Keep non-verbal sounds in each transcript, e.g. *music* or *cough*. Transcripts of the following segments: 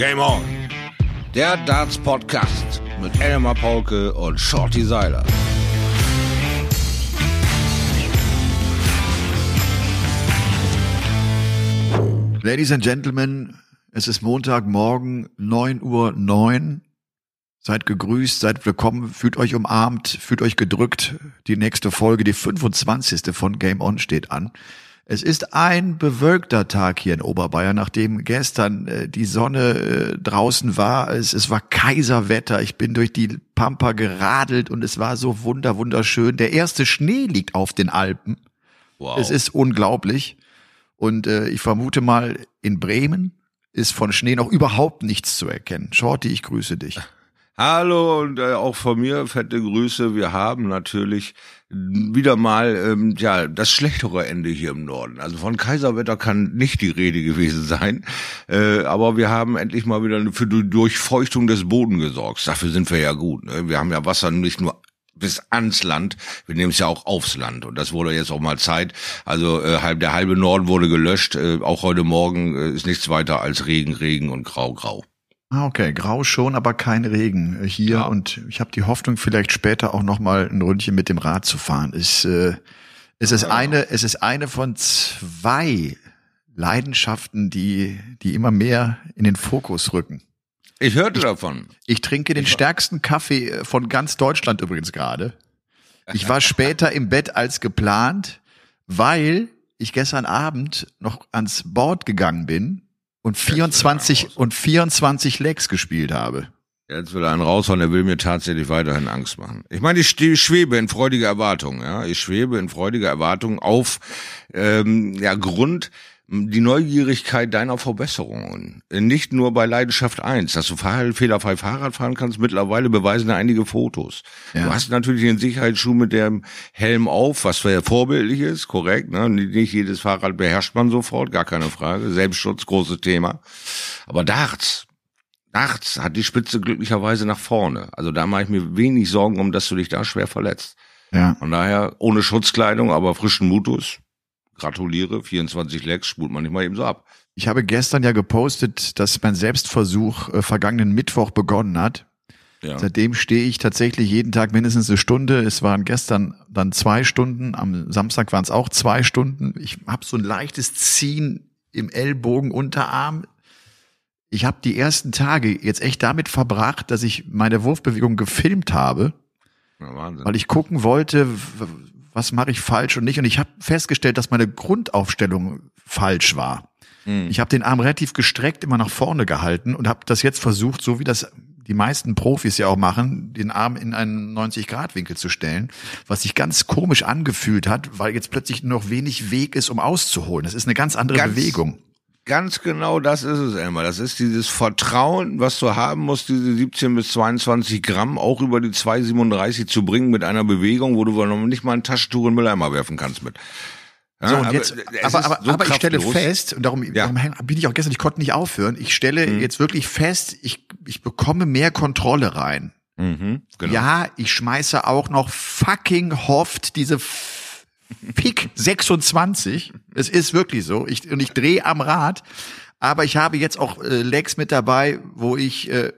Game On. Der Darts Podcast mit Elmar Paulke und Shorty Seiler. Ladies and Gentlemen, es ist Montagmorgen, 9 Uhr 9. Seid gegrüßt, seid willkommen, fühlt euch umarmt, fühlt euch gedrückt. Die nächste Folge, die 25. von Game On steht an. Es ist ein bewölkter Tag hier in Oberbayern, nachdem gestern äh, die Sonne äh, draußen war. Es, es war Kaiserwetter. Ich bin durch die Pampa geradelt und es war so wunder wunderschön. Der erste Schnee liegt auf den Alpen. Wow. Es ist unglaublich. Und äh, ich vermute mal, in Bremen ist von Schnee noch überhaupt nichts zu erkennen. Shorty, ich grüße dich. Hallo und äh, auch von mir fette Grüße. Wir haben natürlich wieder mal ähm, ja das schlechtere Ende hier im Norden. Also von Kaiserwetter kann nicht die Rede gewesen sein, äh, aber wir haben endlich mal wieder für die Durchfeuchtung des Bodens gesorgt. Dafür sind wir ja gut. Ne? Wir haben ja Wasser nicht nur bis ans Land. Wir nehmen es ja auch aufs Land und das wurde jetzt auch mal Zeit. Also äh, der halbe Norden wurde gelöscht. Äh, auch heute Morgen äh, ist nichts weiter als Regen, Regen und Grau, Grau. Ah, okay, grau schon, aber kein Regen hier ja. und ich habe die Hoffnung, vielleicht später auch noch mal ein Ründchen mit dem Rad zu fahren. Ich, äh, es ist eine, es ist eine von zwei Leidenschaften, die die immer mehr in den Fokus rücken. Ich hörte ich, davon. Ich trinke den stärksten Kaffee von ganz Deutschland übrigens gerade. Ich war *laughs* später im Bett als geplant, weil ich gestern Abend noch ans Board gegangen bin und 24 und 24 Legs gespielt habe. Jetzt will er einen raushauen, der will mir tatsächlich weiterhin Angst machen. Ich meine, ich schwebe in freudiger Erwartung, ja. Ich schwebe in freudiger Erwartung auf ähm, ja, Grund die Neugierigkeit deiner Verbesserungen. Nicht nur bei Leidenschaft 1, dass du fehlerfrei Fahrrad fahren kannst, mittlerweile beweisen einige Fotos. Ja. Du hast natürlich den Sicherheitsschuh mit dem Helm auf, was ja vorbildlich ist, korrekt. Ne? Nicht jedes Fahrrad beherrscht man sofort, gar keine Frage. Selbstschutz, großes Thema. Aber Darts, Darts hat die Spitze glücklicherweise nach vorne. Also da mache ich mir wenig Sorgen um, dass du dich da schwer verletzt. Ja. Von daher ohne Schutzkleidung, aber frischen Mutus, gratuliere, 24 Lecks spult man nicht mal eben so ab. Ich habe gestern ja gepostet, dass mein Selbstversuch äh, vergangenen Mittwoch begonnen hat. Ja. Seitdem stehe ich tatsächlich jeden Tag mindestens eine Stunde. Es waren gestern dann zwei Stunden, am Samstag waren es auch zwei Stunden. Ich habe so ein leichtes Ziehen im Ellbogenunterarm. Ich habe die ersten Tage jetzt echt damit verbracht, dass ich meine Wurfbewegung gefilmt habe, ja, Wahnsinn. weil ich gucken wollte, was mache ich falsch und nicht. Und ich habe festgestellt, dass meine Grundaufstellung falsch war. Mhm. Ich habe den Arm relativ gestreckt immer nach vorne gehalten und habe das jetzt versucht, so wie das die meisten Profis ja auch machen, den Arm in einen 90-Grad-Winkel zu stellen, was sich ganz komisch angefühlt hat, weil jetzt plötzlich nur noch wenig Weg ist, um auszuholen. Das ist eine ganz andere ganz, Bewegung. Ganz genau das ist es, Elmar. Das ist dieses Vertrauen, was du haben musst, diese 17 bis 22 Gramm auch über die 237 zu bringen mit einer Bewegung, wo du noch nicht mal ein Taschentuch in Mülleimer werfen kannst mit. Ja, so, und jetzt, aber, aber, so aber ich stelle fest, und darum, ja. darum bin ich auch gestern, ich konnte nicht aufhören, ich stelle mhm. jetzt wirklich fest, ich, ich bekomme mehr Kontrolle rein. Mhm, genau. Ja, ich schmeiße auch noch fucking Hoft diese Pick 26. Es ist wirklich so. Ich, und ich drehe am Rad. Aber ich habe jetzt auch äh, Legs mit dabei, wo ich äh,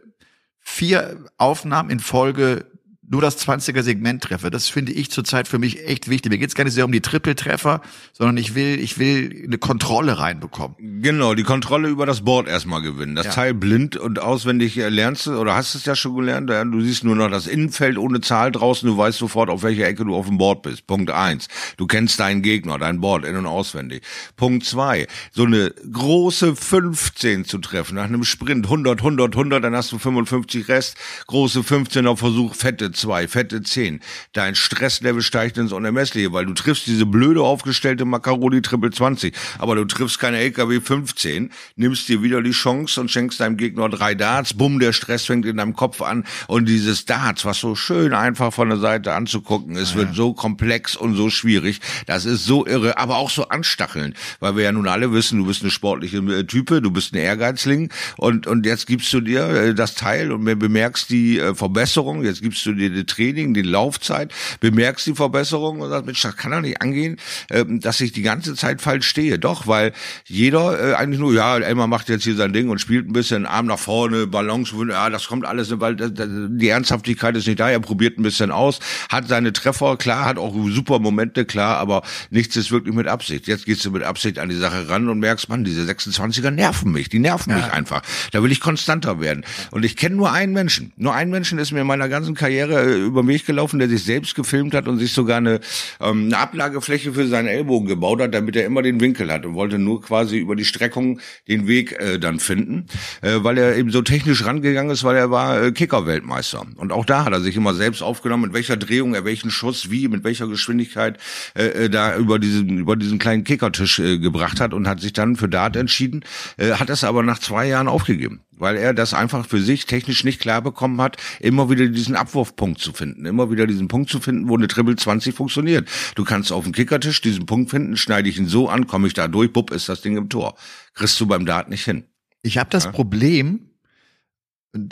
vier Aufnahmen in Folge nur das 20er Segment treffe. Das finde ich zurzeit für mich echt wichtig. Mir geht es gar nicht sehr um die Triple-Treffer, sondern ich will, ich will eine Kontrolle reinbekommen. Genau, die Kontrolle über das Board erstmal gewinnen. Das ja. Teil blind und auswendig lernst du oder hast es ja schon gelernt. Du siehst nur noch das Innenfeld ohne Zahl draußen. Du weißt sofort, auf welcher Ecke du auf dem Board bist. Punkt eins. Du kennst deinen Gegner, dein Board in- und auswendig. Punkt zwei. So eine große 15 zu treffen nach einem Sprint. 100, 100, 100, dann hast du 55 Rest. Große 15 auf Versuch, fette zwei, fette zehn. Dein Stresslevel steigt ins Unermessliche, weil du triffst diese blöde aufgestellte Macaroni Triple 20, aber du triffst keine LKW 15, nimmst dir wieder die Chance und schenkst deinem Gegner drei Darts, bumm, der Stress fängt in deinem Kopf an und dieses Darts, was so schön einfach von der Seite anzugucken ist, ja. wird so komplex und so schwierig. Das ist so irre, aber auch so anstachelnd, weil wir ja nun alle wissen, du bist eine sportliche äh, Type, du bist ein Ehrgeizling und, und jetzt gibst du dir äh, das Teil und bemerkst die äh, Verbesserung, jetzt gibst du dir die Training, die Laufzeit, bemerkst die Verbesserung und sagst, Mensch, das kann doch nicht angehen, ähm, dass ich die ganze Zeit falsch stehe. Doch, weil jeder äh, eigentlich nur, ja, Elmar macht jetzt hier sein Ding und spielt ein bisschen Arm nach vorne, Balance, ja, das kommt alles, weil die Ernsthaftigkeit ist nicht da, er probiert ein bisschen aus, hat seine Treffer, klar, hat auch super Momente, klar, aber nichts ist wirklich mit Absicht. Jetzt gehst du mit Absicht an die Sache ran und merkst, man, diese 26er nerven mich, die nerven ja. mich einfach. Da will ich konstanter werden. Und ich kenne nur einen Menschen. Nur einen Menschen ist mir in meiner ganzen Karriere äh, über Weg gelaufen, der sich selbst gefilmt hat und sich sogar eine, ähm, eine Ablagefläche für seinen Ellbogen gebaut hat, damit er immer den Winkel hat und wollte nur quasi über die Streckung den Weg äh, dann finden, äh, weil er eben so technisch rangegangen ist, weil er war äh, Kicker-Weltmeister. Und auch da hat er sich immer selbst aufgenommen, mit welcher Drehung er welchen Schuss wie, mit welcher Geschwindigkeit äh, äh da über diesen, über diesen kleinen Kickertisch äh, gebracht hat und hat sich dann für Dart entschieden, äh, hat es aber nach zwei Jahren aufgegeben weil er das einfach für sich technisch nicht klar bekommen hat, immer wieder diesen Abwurfpunkt zu finden, immer wieder diesen Punkt zu finden, wo eine Triple 20 funktioniert. Du kannst auf dem Kickertisch diesen Punkt finden, schneide ich ihn so an, komme ich da durch, bupp, ist das Ding im Tor. Kriegst du beim Dart nicht hin. Ich habe das ja? Problem,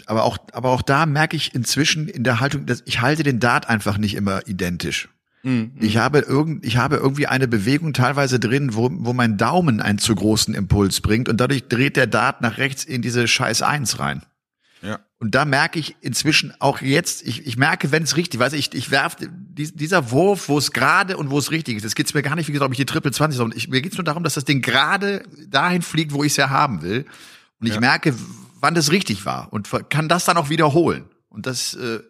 aber auch, aber auch da merke ich inzwischen in der Haltung, dass ich halte den Dart einfach nicht immer identisch. Mhm. Ich habe irgend, ich habe irgendwie eine Bewegung teilweise drin, wo, wo mein Daumen einen zu großen Impuls bringt und dadurch dreht der Dart nach rechts in diese Scheiß eins rein. Ja. Und da merke ich inzwischen auch jetzt, ich, ich merke, wenn es richtig, weiß ich, ich werf dieser Wurf, wo es gerade und wo es richtig ist. Es geht's mir gar nicht, wie gesagt, ob ich die Triple 20, sondern ich, mir geht's nur darum, dass das Ding gerade dahin fliegt, wo ich es ja haben will. Und ich ja. merke, wann das richtig war und kann das dann auch wiederholen. Und das, äh,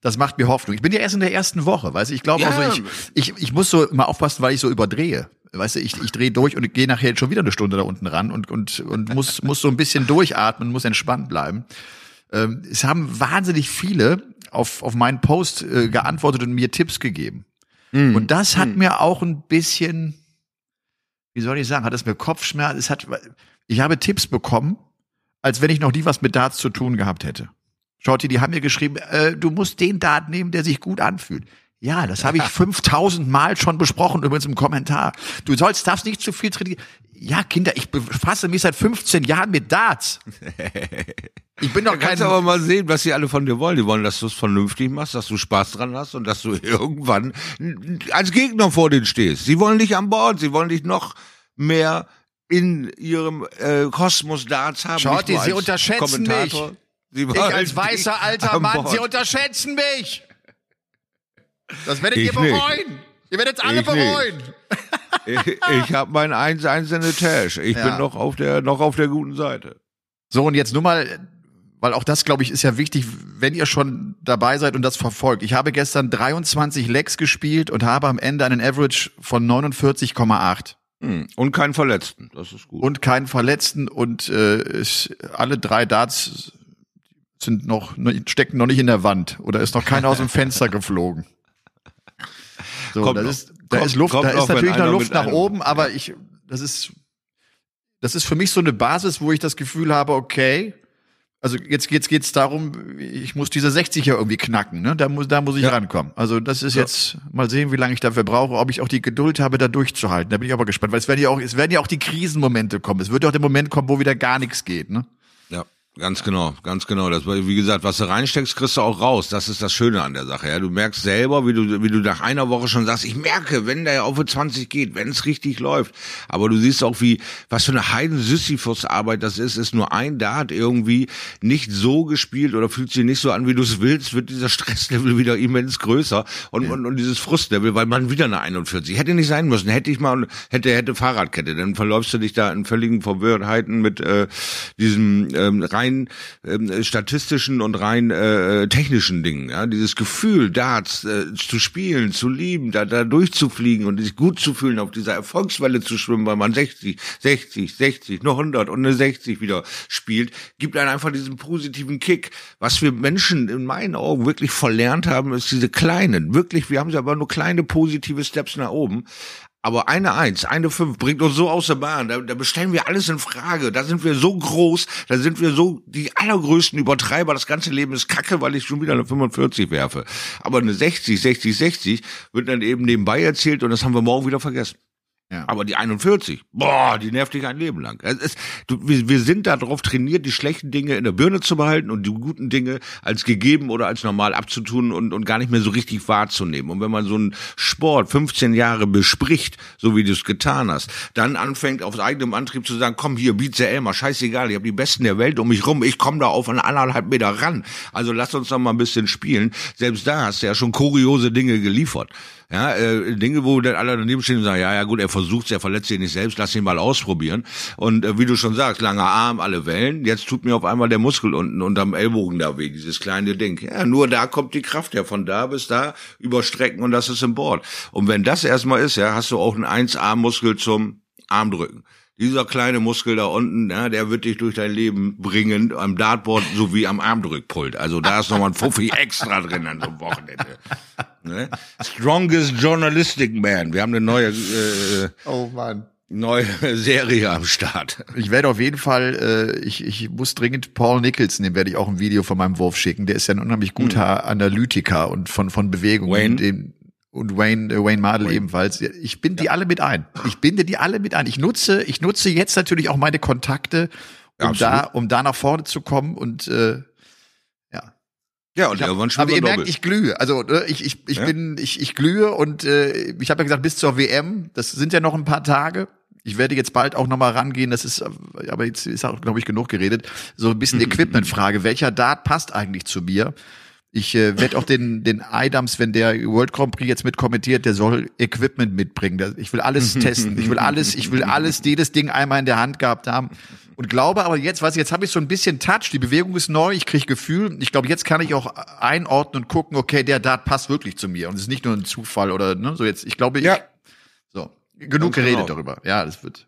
das macht mir Hoffnung. Ich bin ja erst in der ersten Woche, weißt du, ich glaube ja. also, ich, ich, ich muss so immer aufpassen, weil ich so überdrehe. Weißt du, ich, ich drehe durch und gehe nachher schon wieder eine Stunde da unten ran und, und, und muss, *laughs* muss so ein bisschen durchatmen, muss entspannt bleiben. Ähm, es haben wahnsinnig viele auf, auf meinen Post äh, geantwortet und mir Tipps gegeben. Mm. Und das hat mm. mir auch ein bisschen, wie soll ich sagen, hat es mir Kopfschmerz, es hat, ich habe Tipps bekommen, als wenn ich noch nie was mit Darts zu tun gehabt hätte. Schotti, die haben mir geschrieben, äh, du musst den Dart nehmen, der sich gut anfühlt. Ja, das habe ich *laughs* 5000 Mal schon besprochen, übrigens im Kommentar. Du sollst, darfst nicht zu viel trainieren. Ja, Kinder, ich befasse mich seit 15 Jahren mit Darts. *laughs* Ich bin doch kein. Kannst aber mal sehen, was sie alle von dir wollen. Die wollen, dass du es vernünftig machst, dass du Spaß dran hast und dass du *laughs* irgendwann als Gegner vor denen stehst. Sie wollen dich an Bord, sie wollen dich noch mehr in ihrem äh, Kosmos Darts haben. Schaut, sie unterschätzen mich. Ich als weißer alter Mann, Bord. Sie unterschätzen mich. Das werdet ich ihr bereuen. Nicht. Ihr werdet es alle ich bereuen. *laughs* ich, ich habe mein 1-1 in der Tasche. Ich ja. bin noch auf der noch auf der guten Seite. So und jetzt nur mal, weil auch das glaube ich ist ja wichtig, wenn ihr schon dabei seid und das verfolgt. Ich habe gestern 23 Legs gespielt und habe am Ende einen Average von 49,8. Hm. Und keinen Verletzten, das ist gut. Und keinen Verletzten und äh, alle drei Darts sind noch, stecken noch nicht in der Wand oder ist noch keiner aus dem Fenster *laughs* geflogen. So, kommt das noch, ist, da kommt, ist Luft, da ist natürlich noch Luft nach oben, aber ich, das ist, das ist für mich so eine Basis, wo ich das Gefühl habe, okay, also jetzt geht's geht's darum, ich muss diese 60er irgendwie knacken, ne? Da muss da muss ich ja. rankommen. Also das ist ja. jetzt mal sehen, wie lange ich dafür brauche, ob ich auch die Geduld habe, da durchzuhalten. Da bin ich aber gespannt, weil es werden ja auch es werden ja auch die Krisenmomente kommen. Es wird ja auch der Moment kommen, wo wieder gar nichts geht, ne? Ganz genau, ganz genau. Das, wie gesagt, was du reinsteckst, kriegst du auch raus. Das ist das Schöne an der Sache. Ja, du merkst selber, wie du, wie du nach einer Woche schon sagst, ich merke, wenn der auf 20 geht, wenn es richtig läuft. Aber du siehst auch, wie, was für eine heiden Sisyphus-Arbeit das ist, ist nur ein Dart irgendwie nicht so gespielt oder fühlt sich nicht so an, wie du es willst, wird dieser *laughs* Stresslevel wieder immens größer und, ja. und, und dieses Frustlevel, weil man wieder eine 41. Hätte nicht sein müssen. Hätte ich mal, hätte, hätte Fahrradkette, dann verläufst du dich da in völligen Verwirrtheiten mit äh, diesem ähm, rein rein ähm, statistischen und rein äh, technischen Dingen. Ja? Dieses Gefühl, Darts äh, zu spielen, zu lieben, da, da durchzufliegen und sich gut zu fühlen, auf dieser Erfolgswelle zu schwimmen, weil man 60, 60, 60, nur 100 und eine 60 wieder spielt, gibt einen einfach diesen positiven Kick. Was wir Menschen in meinen Augen wirklich verlernt haben, ist diese kleinen, wirklich, wir haben sie aber nur kleine positive Steps nach oben. Aber eine Eins, eine Fünf bringt uns so aus der Bahn. Da, da bestellen wir alles in Frage. Da sind wir so groß, da sind wir so die allergrößten Übertreiber. Das ganze Leben ist kacke, weil ich schon wieder eine 45 werfe. Aber eine 60, 60, 60 wird dann eben nebenbei erzählt und das haben wir morgen wieder vergessen. Ja. Aber die 41, boah, die nervt dich ein Leben lang. Es ist, du, wir, wir sind darauf trainiert, die schlechten Dinge in der Birne zu behalten und die guten Dinge als gegeben oder als normal abzutun und, und gar nicht mehr so richtig wahrzunehmen. Und wenn man so einen Sport 15 Jahre bespricht, so wie du es getan hast, dann anfängt aus eigenem Antrieb zu sagen, komm hier, Bize Elmer, scheißegal, ich habe die Besten der Welt um mich rum, ich komme da auf eine anderthalb Meter ran. Also lass uns doch mal ein bisschen spielen. Selbst da hast du ja schon kuriose Dinge geliefert. Ja, äh, Dinge, wo dann alle daneben stehen und sagen, ja, ja gut, er versucht er verletzt sich nicht selbst, lass ihn mal ausprobieren. Und äh, wie du schon sagst, langer Arm, alle Wellen, jetzt tut mir auf einmal der Muskel unten unterm Ellbogen da weh, dieses kleine Ding. Ja, nur da kommt die Kraft ja von da bis da überstrecken und das ist im Board. Und wenn das erstmal ist, ja, hast du auch einen 1A-Muskel zum Armdrücken dieser kleine Muskel da unten, ja, der wird dich durch dein Leben bringen, am Dartboard sowie am Armdrückpult. Also da ist nochmal ein Fuffi extra drin an so einem Wochenende. Ne? Strongest Journalistic Man. Wir haben eine neue, äh, oh Mann. neue Serie am Start. Ich werde auf jeden Fall, äh, ich, ich muss dringend Paul Nicholson, dem werde ich auch ein Video von meinem Wurf schicken. Der ist ja ein unheimlich guter hm. Analytiker und von, von Bewegungen. Wayne? Den, und Wayne, äh, Wayne Mardell Wayne. ebenfalls. Ich binde ja. die alle mit ein. Ich binde die alle mit ein. Ich nutze, ich nutze jetzt natürlich auch meine Kontakte, um Absolut. da, um da nach vorne zu kommen und äh, ja, und hab, irgendwann schon Aber ihr merkt, ich glühe. Also ne, ich, ich, ich ja? bin, ich, ich glühe und äh, ich habe ja gesagt, bis zur WM, das sind ja noch ein paar Tage. Ich werde jetzt bald auch nochmal rangehen, das ist, aber jetzt ist auch, glaube ich, genug geredet. So ein bisschen *laughs* Equipment-Frage. Welcher Dart passt eigentlich zu mir? Ich äh, werde auch den, den Idams, wenn der World Grand Prix jetzt mitkommentiert, der soll Equipment mitbringen. Ich will alles *laughs* testen. Ich will alles, ich will alles, jedes Ding einmal in der Hand gehabt haben und glaube aber jetzt, was jetzt habe ich so ein bisschen Touch, die Bewegung ist neu, ich kriege Gefühl. Ich glaube, jetzt kann ich auch einordnen und gucken, okay, der Dart passt wirklich zu mir und es ist nicht nur ein Zufall oder ne, so jetzt. Ich glaube, ich, ja. so genug Ganz geredet genau. darüber. Ja, das wird.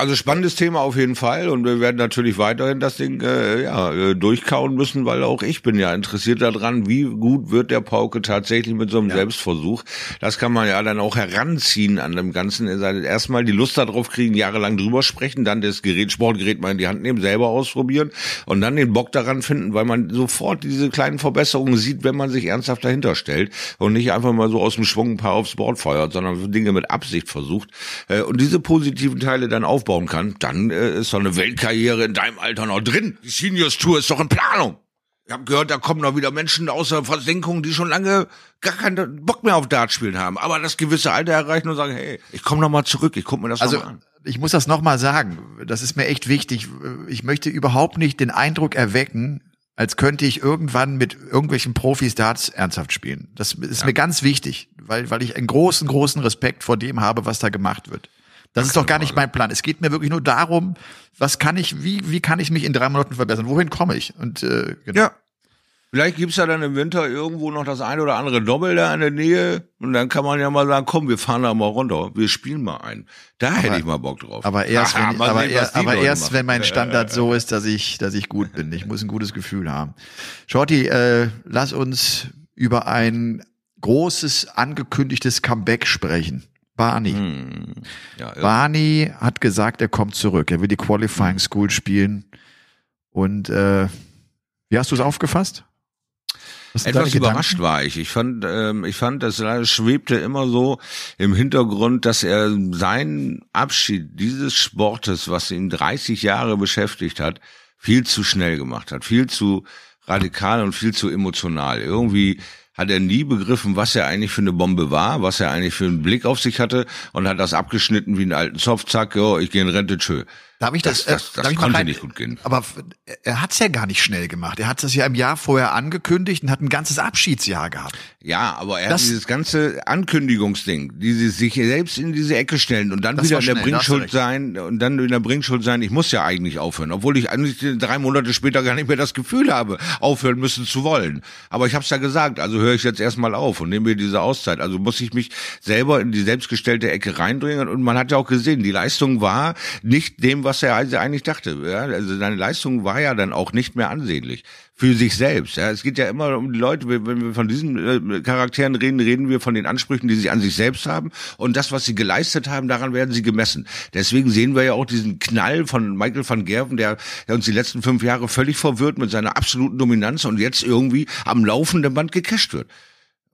Also spannendes Thema auf jeden Fall und wir werden natürlich weiterhin das Ding äh, ja äh, durchkauen müssen, weil auch ich bin ja interessiert daran, wie gut wird der Pauke tatsächlich mit so einem ja. Selbstversuch. Das kann man ja dann auch heranziehen an dem Ganzen. Erstmal die Lust darauf kriegen, jahrelang drüber sprechen, dann das Gerät, Sportgerät mal in die Hand nehmen, selber ausprobieren und dann den Bock daran finden, weil man sofort diese kleinen Verbesserungen sieht, wenn man sich ernsthaft dahinter stellt und nicht einfach mal so aus dem Schwung ein paar aufs Board feuert, sondern Dinge mit Absicht versucht äh, und diese positiven Teile dann aufbauen aufbauen kann, dann äh, ist doch eine Weltkarriere in deinem Alter noch drin. Die Seniors Tour ist doch in Planung. Ich habe gehört, da kommen noch wieder Menschen aus der Versenkung, die schon lange gar keinen Bock mehr auf Dart spielen haben, aber das gewisse Alter erreichen und sagen, hey, ich komme noch mal zurück, ich guck mir das also, noch mal an. Ich muss das noch mal sagen, das ist mir echt wichtig. Ich möchte überhaupt nicht den Eindruck erwecken, als könnte ich irgendwann mit irgendwelchen Profis Darts ernsthaft spielen. Das ist ja. mir ganz wichtig, weil, weil ich einen großen, großen Respekt vor dem habe, was da gemacht wird. Das ist doch gar nicht mein Plan. Es geht mir wirklich nur darum, was kann ich, wie, wie kann ich mich in drei Monaten verbessern? Wohin komme ich? Und äh, genau. Ja. Vielleicht gibt's ja dann im Winter irgendwo noch das eine oder andere Doppel da in der Nähe und dann kann man ja mal sagen, komm, wir fahren da mal runter, wir spielen mal ein. Da aber, hätte ich mal Bock drauf. Aber *laughs* erst, wenn, aber, sehen, er, aber erst wenn mein Standard so *laughs* ist, dass ich, dass ich gut bin. Ich muss ein gutes Gefühl haben. Shorty, äh, lass uns über ein großes angekündigtes Comeback sprechen. Barney. Hm. Ja, Barney hat gesagt, er kommt zurück. Er will die Qualifying hm. School spielen. Und äh, wie hast du es aufgefasst? Etwas überrascht war ich. Ich fand, ähm, ich fand, das schwebte immer so im Hintergrund, dass er seinen Abschied dieses Sportes, was ihn 30 Jahre beschäftigt hat, viel zu schnell gemacht hat, viel zu radikal und viel zu emotional. Irgendwie hat er nie begriffen, was er eigentlich für eine Bombe war, was er eigentlich für einen Blick auf sich hatte und hat das abgeschnitten wie einen alten Zopf, zack, jo, ich gehe in Rente, tschö. Darf ich das? Das, das, das konnte rein, nicht gut gehen. Aber er hat's ja gar nicht schnell gemacht. Er hat das ja im Jahr vorher angekündigt und hat ein ganzes Abschiedsjahr gehabt. Ja, aber er das, hat dieses ganze Ankündigungsding, diese sich selbst in diese Ecke stellen und dann wieder in der Bringschuld sein und dann in der Bringschuld sein. Ich muss ja eigentlich aufhören, obwohl ich eigentlich drei Monate später gar nicht mehr das Gefühl habe, aufhören müssen zu wollen. Aber ich habe es ja gesagt, also höre ich jetzt erstmal auf und nehme mir diese Auszeit. Also muss ich mich selber in die selbstgestellte Ecke reindringen und man hat ja auch gesehen, die Leistung war nicht dem, was was er also eigentlich dachte. Ja? Also seine Leistung war ja dann auch nicht mehr ansehnlich für sich selbst. Ja? Es geht ja immer um die Leute, wenn wir von diesen äh, Charakteren reden, reden wir von den Ansprüchen, die sie an sich selbst haben und das, was sie geleistet haben, daran werden sie gemessen. Deswegen sehen wir ja auch diesen Knall von Michael van Gerven, der, der uns die letzten fünf Jahre völlig verwirrt mit seiner absoluten Dominanz und jetzt irgendwie am laufenden Band gecasht wird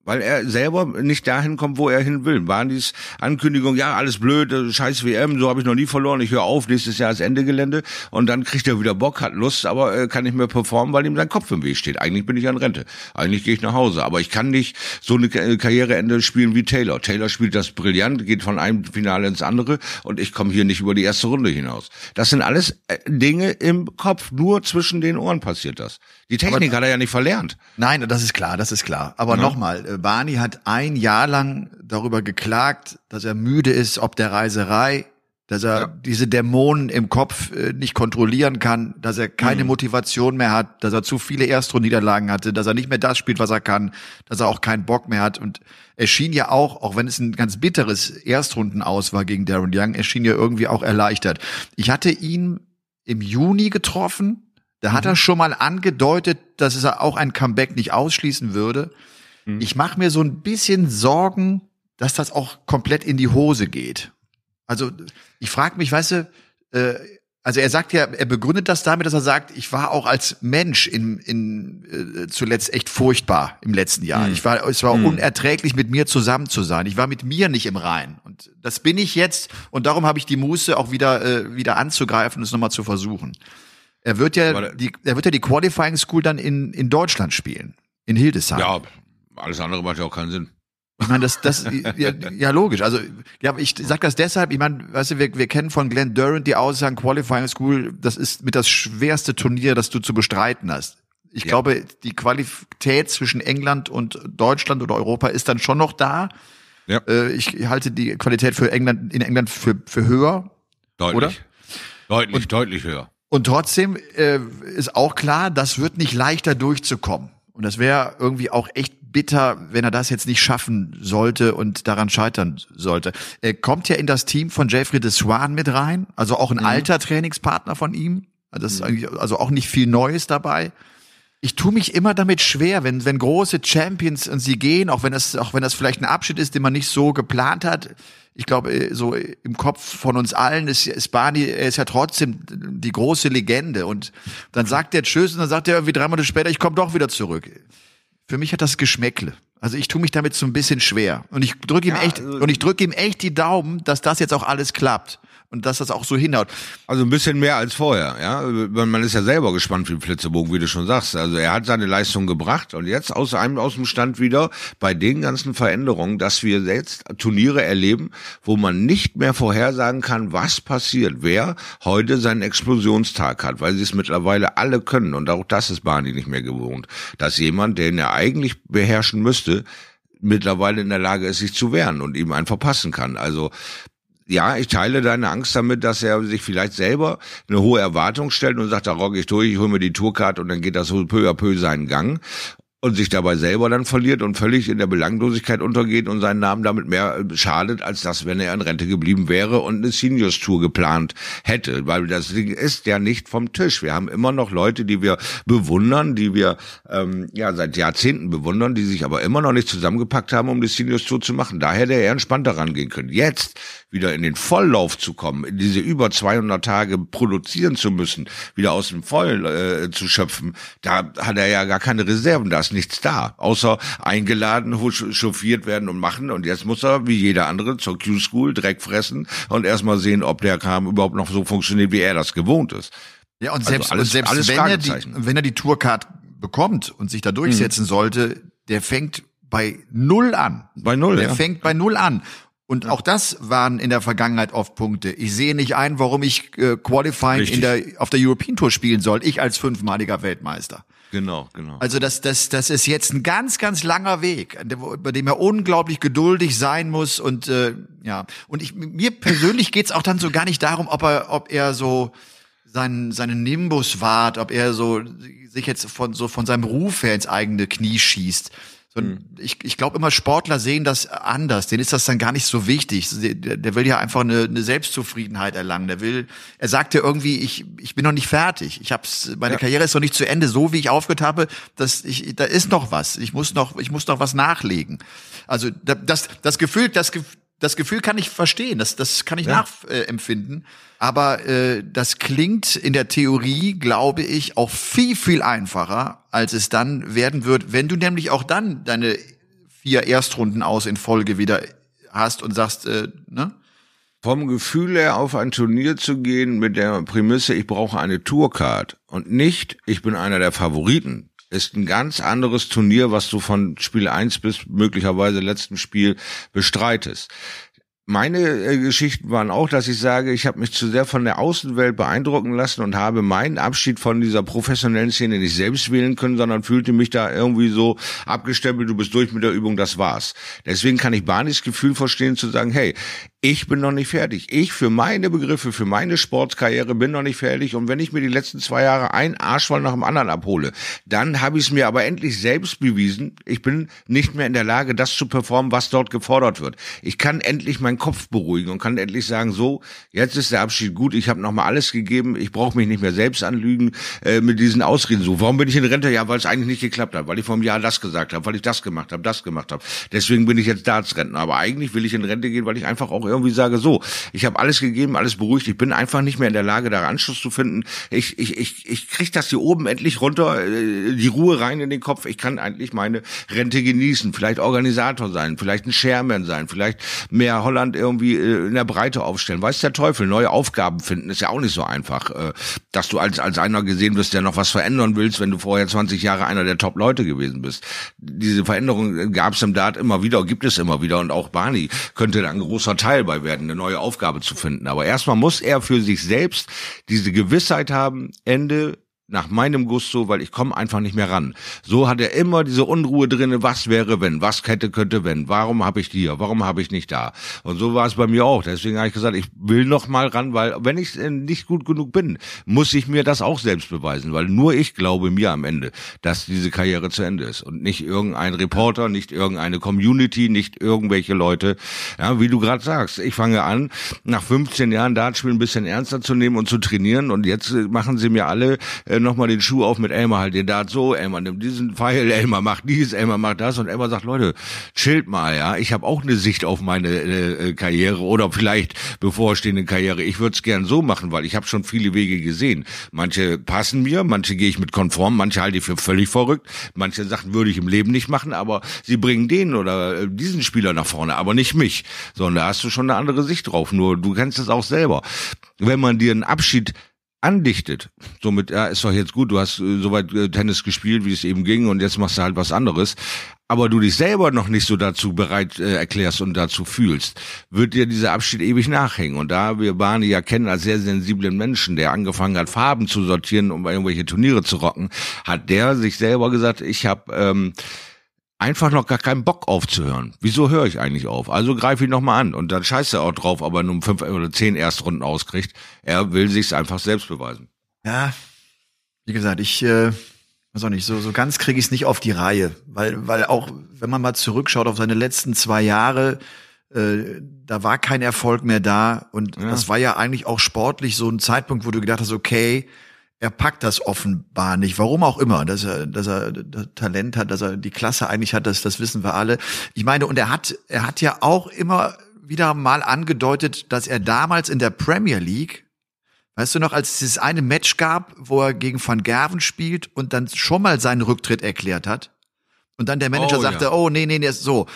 weil er selber nicht dahin kommt, wo er hin will. Waren dies Ankündigung, ja, alles blöd, äh, scheiß WM, so habe ich noch nie verloren, ich höre auf, nächstes Jahr ist Ende Gelände und dann kriegt er wieder Bock, hat Lust, aber äh, kann nicht mehr performen, weil ihm sein Kopf im Weg steht. Eigentlich bin ich an Rente, eigentlich gehe ich nach Hause, aber ich kann nicht so eine Karriereende spielen wie Taylor. Taylor spielt das brillant, geht von einem Finale ins andere und ich komme hier nicht über die erste Runde hinaus. Das sind alles äh, Dinge im Kopf, nur zwischen den Ohren passiert das. Die Technik aber, hat er ja nicht verlernt. Nein, das ist klar, das ist klar. Aber ja. nochmal, äh, Barney hat ein Jahr lang darüber geklagt, dass er müde ist ob der Reiserei, dass er ja. diese Dämonen im Kopf äh, nicht kontrollieren kann, dass er keine mhm. Motivation mehr hat, dass er zu viele Erstrundenniederlagen hatte, dass er nicht mehr das spielt, was er kann, dass er auch keinen Bock mehr hat. Und er schien ja auch, auch wenn es ein ganz bitteres Erstrundenaus war gegen Darren Young, er schien ja irgendwie auch erleichtert. Ich hatte ihn im Juni getroffen da hat er mhm. schon mal angedeutet, dass er auch ein Comeback nicht ausschließen würde. Mhm. Ich mache mir so ein bisschen Sorgen, dass das auch komplett in die Hose geht. Also ich frage mich, weißt du, äh, also er sagt ja, er begründet das damit, dass er sagt, ich war auch als Mensch in, in äh, zuletzt echt furchtbar im letzten Jahr. Mhm. Ich war, es war mhm. unerträglich, mit mir zusammen zu sein. Ich war mit mir nicht im Rein. Und das bin ich jetzt. Und darum habe ich die Muße, auch wieder äh, wieder anzugreifen und es nochmal zu versuchen. Er wird ja die, er wird ja die Qualifying School dann in, in Deutschland spielen. In Hildesheim. Ja, alles andere macht ja auch keinen Sinn. Ich meine, das, das, ja, ja, logisch. Also, ja, ich sag das deshalb, ich meine, weißt du, wir, wir kennen von Glenn Durant die Aussagen, Qualifying School, das ist mit das schwerste Turnier, das du zu bestreiten hast. Ich ja. glaube, die Qualität zwischen England und Deutschland oder Europa ist dann schon noch da. Ja. Äh, ich halte die Qualität für England, in England für, für höher. Deutlich. Oder? Deutlich, und, deutlich höher. Und trotzdem äh, ist auch klar, das wird nicht leichter durchzukommen. Und das wäre irgendwie auch echt bitter, wenn er das jetzt nicht schaffen sollte und daran scheitern sollte. Er kommt ja in das Team von Jeffrey de Swan mit rein, also auch ein mhm. alter Trainingspartner von ihm. Das ist mhm. eigentlich also auch nicht viel Neues dabei. Ich tue mich immer damit schwer, wenn wenn große Champions und sie gehen, auch wenn das auch wenn das vielleicht ein Abschied ist, den man nicht so geplant hat ich glaube, äh, so im Kopf von uns allen ist, ist Barney, er ist ja trotzdem die große Legende. Und dann sagt er Tschüss und dann sagt er irgendwie drei Monate später, ich komme doch wieder zurück. Für mich hat das Geschmäckle. Also ich tue mich damit so ein bisschen schwer. Und ich drücke ihm ja, echt, also und ich drücke ihm echt die Daumen, dass das jetzt auch alles klappt und dass das auch so hinhaut. Also ein bisschen mehr als vorher, ja. Man ist ja selber gespannt wie Flitzebogen, wie du schon sagst. Also er hat seine Leistung gebracht und jetzt aus einem aus dem Stand wieder bei den ganzen Veränderungen, dass wir jetzt Turniere erleben, wo man nicht mehr vorhersagen kann, was passiert, wer heute seinen Explosionstag hat, weil sie es mittlerweile alle können und auch das ist Barney nicht mehr gewohnt, dass jemand, den er eigentlich beherrschen müsste, mittlerweile in der Lage ist, sich zu wehren und ihm einen verpassen kann. Also ja, ich teile deine Angst damit, dass er sich vielleicht selber eine hohe Erwartung stellt und sagt, da rock ich durch, ich hole mir die Tourcard und dann geht das peu à peu seinen Gang und sich dabei selber dann verliert und völlig in der Belanglosigkeit untergeht und seinen Namen damit mehr äh, schadet, als das, wenn er in Rente geblieben wäre und eine Seniors Tour geplant hätte. Weil das Ding ist ja nicht vom Tisch. Wir haben immer noch Leute, die wir bewundern, die wir ähm, ja seit Jahrzehnten bewundern, die sich aber immer noch nicht zusammengepackt haben, um die Seniors Tour zu machen. Daher der eher entspannter rangehen können. Jetzt wieder in den Volllauf zu kommen, in diese über 200 Tage produzieren zu müssen, wieder aus dem Voll äh, zu schöpfen, da hat er ja gar keine Reserven, da ist nichts da, außer eingeladen, chauffiert werden und machen und jetzt muss er, wie jeder andere, zur Q-School Dreck fressen und erstmal sehen, ob der Kram überhaupt noch so funktioniert, wie er das gewohnt ist. Ja, und also selbst, alles, und selbst alles wenn, er die, wenn er die Tourcard bekommt und sich da durchsetzen mhm. sollte, der fängt bei null an. Bei null, Der ja. fängt bei null an. Und auch das waren in der Vergangenheit oft Punkte. Ich sehe nicht ein, warum ich äh, Qualifying Richtig. in der, auf der European Tour spielen soll. Ich als fünfmaliger Weltmeister. Genau, genau. Also das, das, das ist jetzt ein ganz, ganz langer Weg, bei dem er unglaublich geduldig sein muss und äh, ja. Und ich, mir persönlich geht's auch dann so gar nicht darum, ob er, ob er so seinen, seinen Nimbus wahrt, ob er so sich jetzt von so von seinem Ruf her ins eigene Knie schießt. Mhm. Ich, ich glaube immer, Sportler sehen das anders. Denen ist das dann gar nicht so wichtig. Der, der will ja einfach eine, eine Selbstzufriedenheit erlangen. Der will, er sagt ja irgendwie, ich, ich bin noch nicht fertig. Ich hab's, meine ja. Karriere ist noch nicht zu Ende, so wie ich aufgehört habe. Dass ich, da ist noch was. Ich muss noch, ich muss noch was nachlegen. Also das, das Gefühl, das, das Gefühl kann ich verstehen. Das, das kann ich ja. nachempfinden. Aber äh, das klingt in der Theorie, glaube ich, auch viel, viel einfacher, als es dann werden wird, wenn du nämlich auch dann deine vier Erstrunden aus in Folge wieder hast und sagst, äh, ne? Vom Gefühl her auf ein Turnier zu gehen mit der Prämisse, ich brauche eine Tourcard und nicht, ich bin einer der Favoriten, ist ein ganz anderes Turnier, was du von Spiel 1 bis möglicherweise letzten Spiel bestreitest meine äh, Geschichten waren auch, dass ich sage, ich habe mich zu sehr von der Außenwelt beeindrucken lassen und habe meinen Abschied von dieser professionellen Szene nicht selbst wählen können, sondern fühlte mich da irgendwie so abgestempelt, du bist durch mit der Übung, das war's. Deswegen kann ich Barneys Gefühl verstehen zu sagen, hey, ich bin noch nicht fertig. Ich für meine Begriffe, für meine Sportskarriere bin noch nicht fertig. Und wenn ich mir die letzten zwei Jahre ein Arschvoll nach dem anderen abhole, dann habe ich es mir aber endlich selbst bewiesen. Ich bin nicht mehr in der Lage, das zu performen, was dort gefordert wird. Ich kann endlich meinen Kopf beruhigen und kann endlich sagen, so, jetzt ist der Abschied gut. Ich habe nochmal alles gegeben. Ich brauche mich nicht mehr selbst anlügen äh, mit diesen Ausreden. So, warum bin ich in Rente? Ja, weil es eigentlich nicht geklappt hat, weil ich vor einem Jahr das gesagt habe, weil ich das gemacht habe, das gemacht habe. Deswegen bin ich jetzt Dartsrentner. Aber eigentlich will ich in Rente gehen, weil ich einfach auch irgendwie sage, so, ich habe alles gegeben, alles beruhigt, ich bin einfach nicht mehr in der Lage, da Anschluss zu finden. Ich, ich, ich, ich kriege das hier oben endlich runter, äh, die Ruhe rein in den Kopf. Ich kann eigentlich meine Rente genießen, vielleicht Organisator sein, vielleicht ein Chairman sein, vielleicht mehr Holland irgendwie äh, in der Breite aufstellen. Weiß der Teufel, neue Aufgaben finden, ist ja auch nicht so einfach, äh, dass du als, als einer gesehen wirst, der noch was verändern willst, wenn du vorher 20 Jahre einer der Top-Leute gewesen bist. Diese Veränderung gab es im Dart immer wieder, gibt es immer wieder und auch Barney könnte da ein großer Teil bei werden, eine neue Aufgabe zu finden. Aber erstmal muss er für sich selbst diese Gewissheit haben, Ende nach meinem Gusto, weil ich komme einfach nicht mehr ran. So hat er immer diese Unruhe drinne, was wäre wenn, was hätte könnte wenn, warum habe ich hier, warum habe ich nicht da. Und so war es bei mir auch. Deswegen habe ich gesagt, ich will noch mal ran, weil wenn ich äh, nicht gut genug bin, muss ich mir das auch selbst beweisen, weil nur ich glaube mir am Ende, dass diese Karriere zu Ende ist und nicht irgendein Reporter, nicht irgendeine Community, nicht irgendwelche Leute. Ja, wie du gerade sagst, ich fange an, nach 15 Jahren Dartspiel ein bisschen ernster zu nehmen und zu trainieren und jetzt äh, machen sie mir alle äh, äh, nochmal den Schuh auf mit Elmar halt den Dart so, Elmar nimmt diesen Pfeil, Elmar macht dies, Elmar macht das und Elmar sagt, Leute, chillt mal, ja, ich habe auch eine Sicht auf meine äh, Karriere oder vielleicht bevorstehende Karriere. Ich würde es gern so machen, weil ich habe schon viele Wege gesehen. Manche passen mir, manche gehe ich mit konform, manche halte ich für völlig verrückt, manche Sachen würde ich im Leben nicht machen, aber sie bringen den oder äh, diesen Spieler nach vorne, aber nicht mich, sondern da hast du schon eine andere Sicht drauf. Nur du kennst es auch selber. Wenn man dir einen Abschied andichtet. Somit, ja, ist doch jetzt gut, du hast äh, soweit äh, Tennis gespielt, wie es eben ging, und jetzt machst du halt was anderes. Aber du dich selber noch nicht so dazu bereit äh, erklärst und dazu fühlst, wird dir dieser Abschied ewig nachhängen. Und da wir Barney ja kennen als sehr sensiblen Menschen, der angefangen hat, Farben zu sortieren, um irgendwelche Turniere zu rocken, hat der sich selber gesagt, ich habe ähm, einfach noch gar keinen Bock aufzuhören. Wieso höre ich eigentlich auf? Also greife ich nochmal an und dann scheißt er auch drauf, ob er nun fünf oder zehn Erstrunden auskriegt. Er will sich's einfach selbst beweisen. Ja, wie gesagt, ich äh, weiß auch nicht, so, so ganz kriege ich es nicht auf die Reihe, weil, weil auch, wenn man mal zurückschaut auf seine letzten zwei Jahre, äh, da war kein Erfolg mehr da und ja. das war ja eigentlich auch sportlich so ein Zeitpunkt, wo du gedacht hast, okay, er packt das offenbar nicht. Warum auch immer, dass er, dass er Talent hat, dass er die Klasse eigentlich hat, das, das wissen wir alle. Ich meine, und er hat, er hat ja auch immer wieder mal angedeutet, dass er damals in der Premier League, weißt du noch, als es dieses eine Match gab, wo er gegen Van Gerven spielt und dann schon mal seinen Rücktritt erklärt hat. Und dann der Manager oh, sagte, ja. oh nee, nee, nee, so,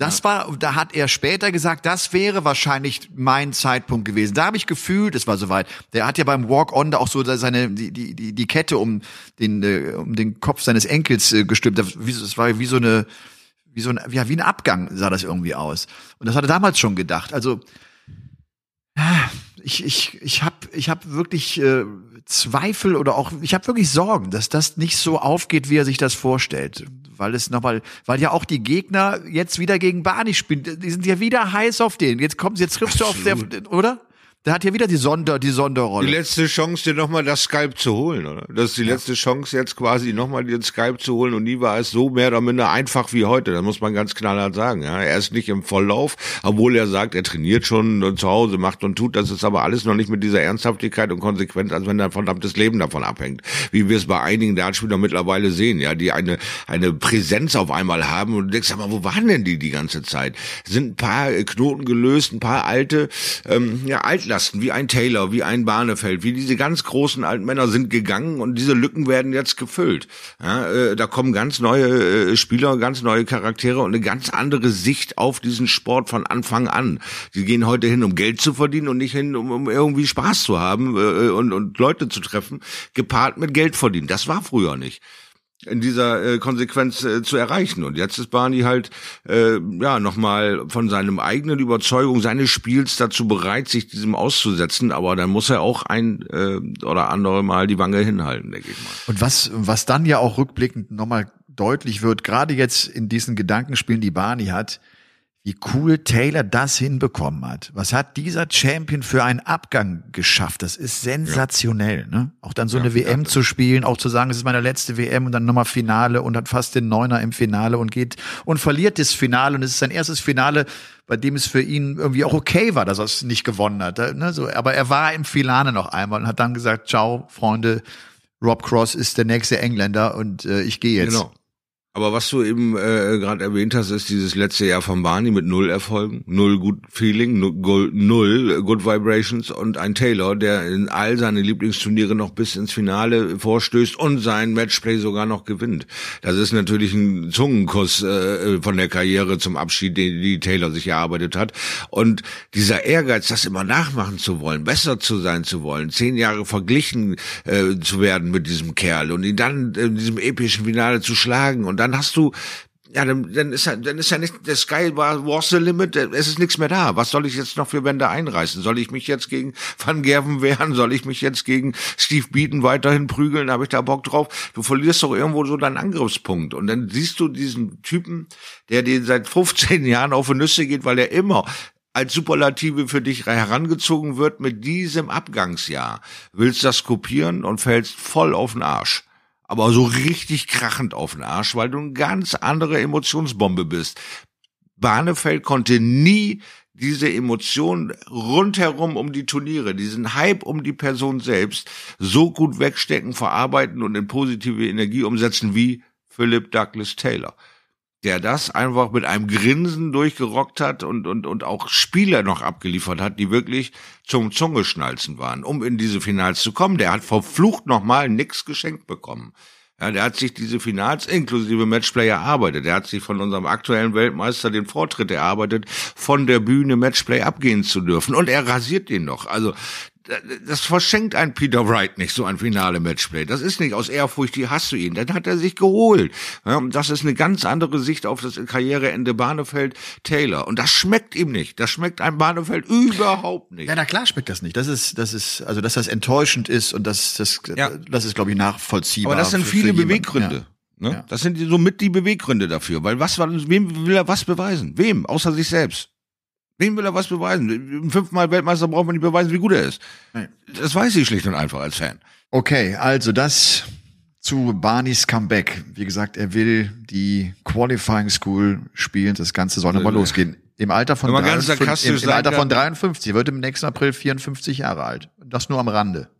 das war, da hat er später gesagt, das wäre wahrscheinlich mein Zeitpunkt gewesen. Da habe ich gefühlt, es war soweit. Der hat ja beim Walk On da auch so seine die die die, Kette um den äh, um den Kopf seines Enkels äh, gestimmt. Es war wie so eine wie so ein ja wie ein Abgang sah das irgendwie aus. Und das hat er damals schon gedacht. Also ich ich ich habe ich habe wirklich äh, Zweifel oder auch ich habe wirklich Sorgen, dass das nicht so aufgeht, wie er sich das vorstellt weil es nochmal, weil ja auch die Gegner jetzt wieder gegen Barney spielen. Die sind ja wieder heiß auf den. Jetzt kommt, jetzt triffst Absolut. du auf der, oder? Der hat ja wieder die Sonder, die Sonderrolle. Die letzte Chance, dir nochmal das Skype zu holen, oder? Das ist die ja. letzte Chance, jetzt quasi nochmal den Skype zu holen und nie war es so mehr oder minder einfach wie heute. Das muss man ganz knallhart sagen, ja. Er ist nicht im Volllauf, obwohl er sagt, er trainiert schon und zu Hause macht und tut. Das ist aber alles noch nicht mit dieser Ernsthaftigkeit und Konsequenz, als wenn ein verdammtes Leben davon abhängt. Wie wir es bei einigen Dartspielern mittlerweile sehen, ja, die eine, eine Präsenz auf einmal haben und du denkst, aber wo waren denn die die ganze Zeit? Sind ein paar Knoten gelöst, ein paar alte, ähm, ja, alte Altlasten, wie ein Taylor, wie ein Barnefeld, wie diese ganz großen alten Männer sind gegangen und diese Lücken werden jetzt gefüllt. Ja, äh, da kommen ganz neue äh, Spieler, ganz neue Charaktere und eine ganz andere Sicht auf diesen Sport von Anfang an. Die gehen heute hin, um Geld zu verdienen und nicht hin, um, um irgendwie Spaß zu haben äh, und, und Leute zu treffen, gepaart mit Geld verdienen. Das war früher nicht in dieser äh, Konsequenz äh, zu erreichen. Und jetzt ist Barney halt äh, ja nochmal von seinem eigenen Überzeugung seines Spiels dazu bereit, sich diesem auszusetzen. Aber dann muss er auch ein äh, oder andere Mal die Wange hinhalten, denke ich mal. Und was was dann ja auch rückblickend nochmal deutlich wird, gerade jetzt in diesen Gedankenspielen, die Barney hat, wie cool Taylor das hinbekommen hat. Was hat dieser Champion für einen Abgang geschafft? Das ist sensationell, ja. ne? Auch dann so ja, eine WM zu spielen, auch zu sagen, es ist meine letzte WM und dann nochmal Finale und hat fast den Neuner im Finale und geht und verliert das Finale und es ist sein erstes Finale, bei dem es für ihn irgendwie auch okay war, dass er es nicht gewonnen hat. Ne? So, aber er war im Finale noch einmal und hat dann gesagt, ciao, Freunde, Rob Cross ist der nächste Engländer und äh, ich gehe jetzt. Genau. Aber was du eben äh, gerade erwähnt hast, ist dieses letzte Jahr von Barney mit null Erfolgen, null Good Feeling, null, null Good Vibrations und ein Taylor, der in all seine Lieblingsturniere noch bis ins Finale vorstößt und sein Matchplay sogar noch gewinnt. Das ist natürlich ein Zungenkuss äh, von der Karriere zum Abschied, den die Taylor sich erarbeitet hat. Und dieser Ehrgeiz, das immer nachmachen zu wollen, besser zu sein zu wollen, zehn Jahre verglichen äh, zu werden mit diesem Kerl und ihn dann in diesem epischen Finale zu schlagen und dann hast du ja, dann, dann ist ja, dann ist ja nicht, der Sky war was the limit, es ist nichts mehr da. Was soll ich jetzt noch für Wände einreißen? Soll ich mich jetzt gegen Van Gerven wehren? Soll ich mich jetzt gegen Steve Beaton weiterhin prügeln? Habe ich da Bock drauf? Du verlierst doch irgendwo so deinen Angriffspunkt. Und dann siehst du diesen Typen, der dir seit 15 Jahren auf die Nüsse geht, weil er immer als Superlative für dich herangezogen wird mit diesem Abgangsjahr. Willst das kopieren und fällst voll auf den Arsch aber so richtig krachend auf den Arsch, weil du eine ganz andere Emotionsbombe bist. Barnefeld konnte nie diese Emotion rundherum um die Turniere, diesen Hype um die Person selbst so gut wegstecken, verarbeiten und in positive Energie umsetzen wie Philip Douglas Taylor der das einfach mit einem Grinsen durchgerockt hat und, und, und auch Spieler noch abgeliefert hat, die wirklich zum Zungeschnalzen waren, um in diese Finals zu kommen. Der hat verflucht nochmal nix geschenkt bekommen. Ja, der hat sich diese Finals inklusive Matchplay erarbeitet. Der hat sich von unserem aktuellen Weltmeister den Vortritt erarbeitet, von der Bühne Matchplay abgehen zu dürfen. Und er rasiert ihn noch. Also das verschenkt ein Peter Wright nicht, so ein finale Matchplay. Das ist nicht aus Ehrfurcht, die hast du ihn. Dann hat er sich geholt. Das ist eine ganz andere Sicht auf das Karriereende Barnefeld Taylor. Und das schmeckt ihm nicht. Das schmeckt einem Barnefeld überhaupt nicht. Ja, na klar schmeckt das nicht. Das ist, das ist, also, dass das enttäuschend ist und das, das, ja. das ist, glaube ich, nachvollziehbar. Aber das sind viele Beweggründe. Ja. Ne? Ja. Das sind so mit die Beweggründe dafür. Weil was, wem will er was beweisen? Wem? Außer sich selbst. Wem will er was beweisen? Fünfmal Weltmeister braucht man nicht beweisen, wie gut er ist. Nee. Das weiß ich schlicht und einfach als Fan. Okay, also das zu Barneys Comeback. Wie gesagt, er will die Qualifying School spielen. Das Ganze soll nochmal losgehen. Im Alter von, 53, im, im Alter von 53. Er wird im nächsten April 54 Jahre alt. Das nur am Rande.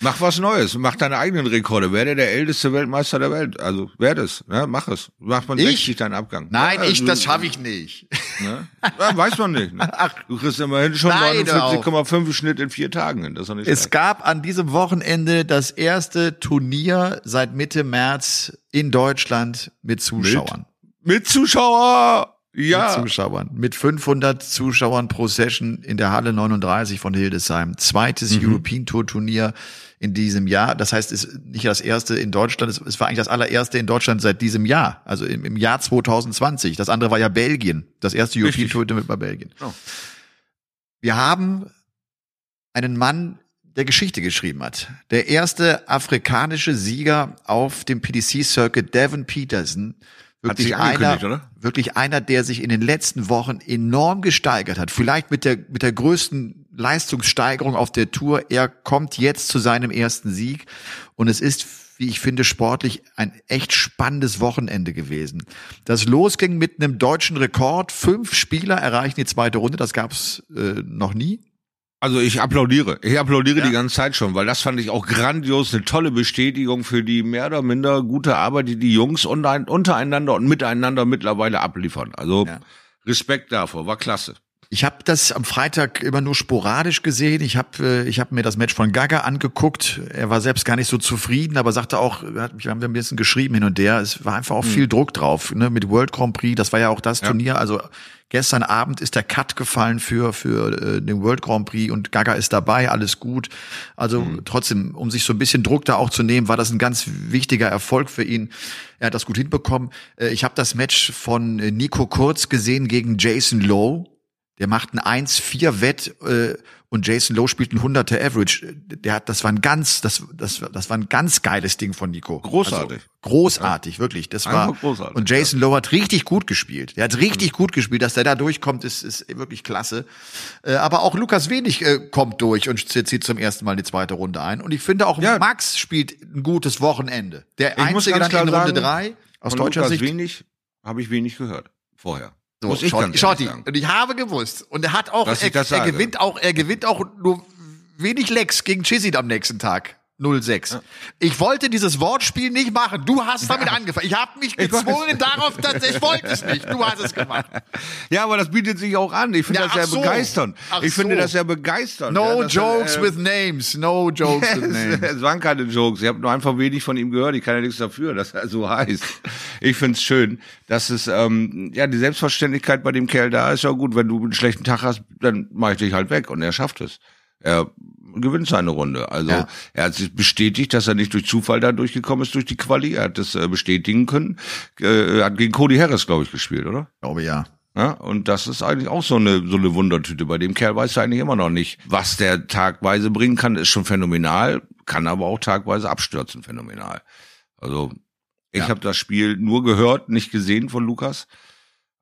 Mach was Neues, mach deine eigenen Rekorde. Werde der älteste Weltmeister der Welt. Also werde es, ja, mach es. Mach von 60 deinen Abgang. Nein, ja, ich, das schaffe ich nicht. Ne? Ja, weiß man nicht. Ne? Ach, du kriegst immerhin schon 49,5 Schnitt in vier Tagen. Das ist nicht es gab an diesem Wochenende das erste Turnier seit Mitte März in Deutschland mit Zuschauern. Mit, mit Zuschauer! Ja. Mit Zuschauern. Mit 500 Zuschauern pro Session in der Halle 39 von Hildesheim. Zweites mhm. European Tour Turnier in diesem Jahr. Das heißt, es ist nicht das erste in Deutschland, es, war eigentlich das allererste in Deutschland seit diesem Jahr, also im, im Jahr 2020. Das andere war ja Belgien. Das erste European Tour mit bei Belgien. Oh. Wir haben einen Mann, der Geschichte geschrieben hat. Der erste afrikanische Sieger auf dem PDC Circuit, Devin Peterson, wirklich einer, oder? wirklich einer, der sich in den letzten Wochen enorm gesteigert hat. Vielleicht mit der, mit der größten Leistungssteigerung auf der Tour. Er kommt jetzt zu seinem ersten Sieg und es ist wie ich finde, sportlich ein echt spannendes Wochenende gewesen. Das losging mit einem deutschen Rekord. Fünf Spieler erreichen die zweite Runde. Das gab's äh, noch nie. Also ich applaudiere. Ich applaudiere ja. die ganze Zeit schon, weil das fand ich auch grandios, eine tolle Bestätigung für die mehr oder minder gute Arbeit, die die Jungs untereinander und miteinander mittlerweile abliefern. Also ja. Respekt davor, war klasse. Ich habe das am Freitag immer nur sporadisch gesehen. Ich habe äh, ich hab mir das Match von Gaga angeguckt. Er war selbst gar nicht so zufrieden, aber sagte auch, wir haben ein bisschen geschrieben hin und her. Es war einfach auch mhm. viel Druck drauf ne, mit World Grand Prix. Das war ja auch das ja. Turnier. Also gestern Abend ist der Cut gefallen für für äh, den World Grand Prix und Gaga ist dabei. Alles gut. Also mhm. trotzdem, um sich so ein bisschen Druck da auch zu nehmen, war das ein ganz wichtiger Erfolg für ihn. Er hat das gut hinbekommen. Äh, ich habe das Match von äh, Nico Kurz gesehen gegen Jason Lowe der macht ein 1-4 Wett äh, und Jason Lowe spielt ein 100er Average. Der hat, das war ein ganz, das, das, das war ein ganz geiles Ding von Nico. Großartig. Also, großartig, ja. wirklich. Das Einfach war großartig, und Jason ja. Lowe hat richtig gut gespielt. Der hat richtig mhm. gut gespielt, dass der da durchkommt, ist, ist wirklich klasse. Äh, aber auch Lukas Wenig äh, kommt durch und zieht zum ersten Mal die zweite Runde ein. Und ich finde auch ja. Max spielt ein gutes Wochenende. Der ich einzige dann in Runde drei aus deutscher Lukas Sicht. Wenig habe ich wenig gehört vorher. So, Muss ich Schotti, Schotti. Und ich habe gewusst. Und er hat auch, er, er gewinnt auch, er gewinnt auch nur wenig Lecks gegen Chisid am nächsten Tag. 06. Ja. Ich wollte dieses Wortspiel nicht machen. Du hast damit ja. angefangen. Ich habe mich gezwungen darauf, dass ich wollte es nicht. Du hast es gemacht. *laughs* Ja, aber das bietet sich auch an. Ich finde ja, das sehr so. begeisternd. Ach ich so. finde das sehr begeisternd. No jokes äh, with names. No jokes with names. es waren keine Jokes. Ich habe nur einfach wenig von ihm gehört. Ich kann ja nichts dafür, dass er so heißt. Ich finde es schön, dass es ähm, ja die Selbstverständlichkeit bei dem Kerl da ist. Ja gut, wenn du einen schlechten Tag hast, dann mache ich dich halt weg und er schafft es. Er gewinnt seine Runde. Also ja. er hat sich bestätigt, dass er nicht durch Zufall da durchgekommen ist durch die Quali. Er hat das äh, bestätigen können. Äh, er hat gegen Cody Harris, glaube ich, gespielt, oder? Glaube ja. Ja, und das ist eigentlich auch so eine, so eine Wundertüte. Bei dem Kerl weiß er eigentlich immer noch nicht. Was der tagweise bringen kann, ist schon phänomenal, kann aber auch tagweise abstürzen, phänomenal. Also ich ja. habe das Spiel nur gehört, nicht gesehen von Lukas.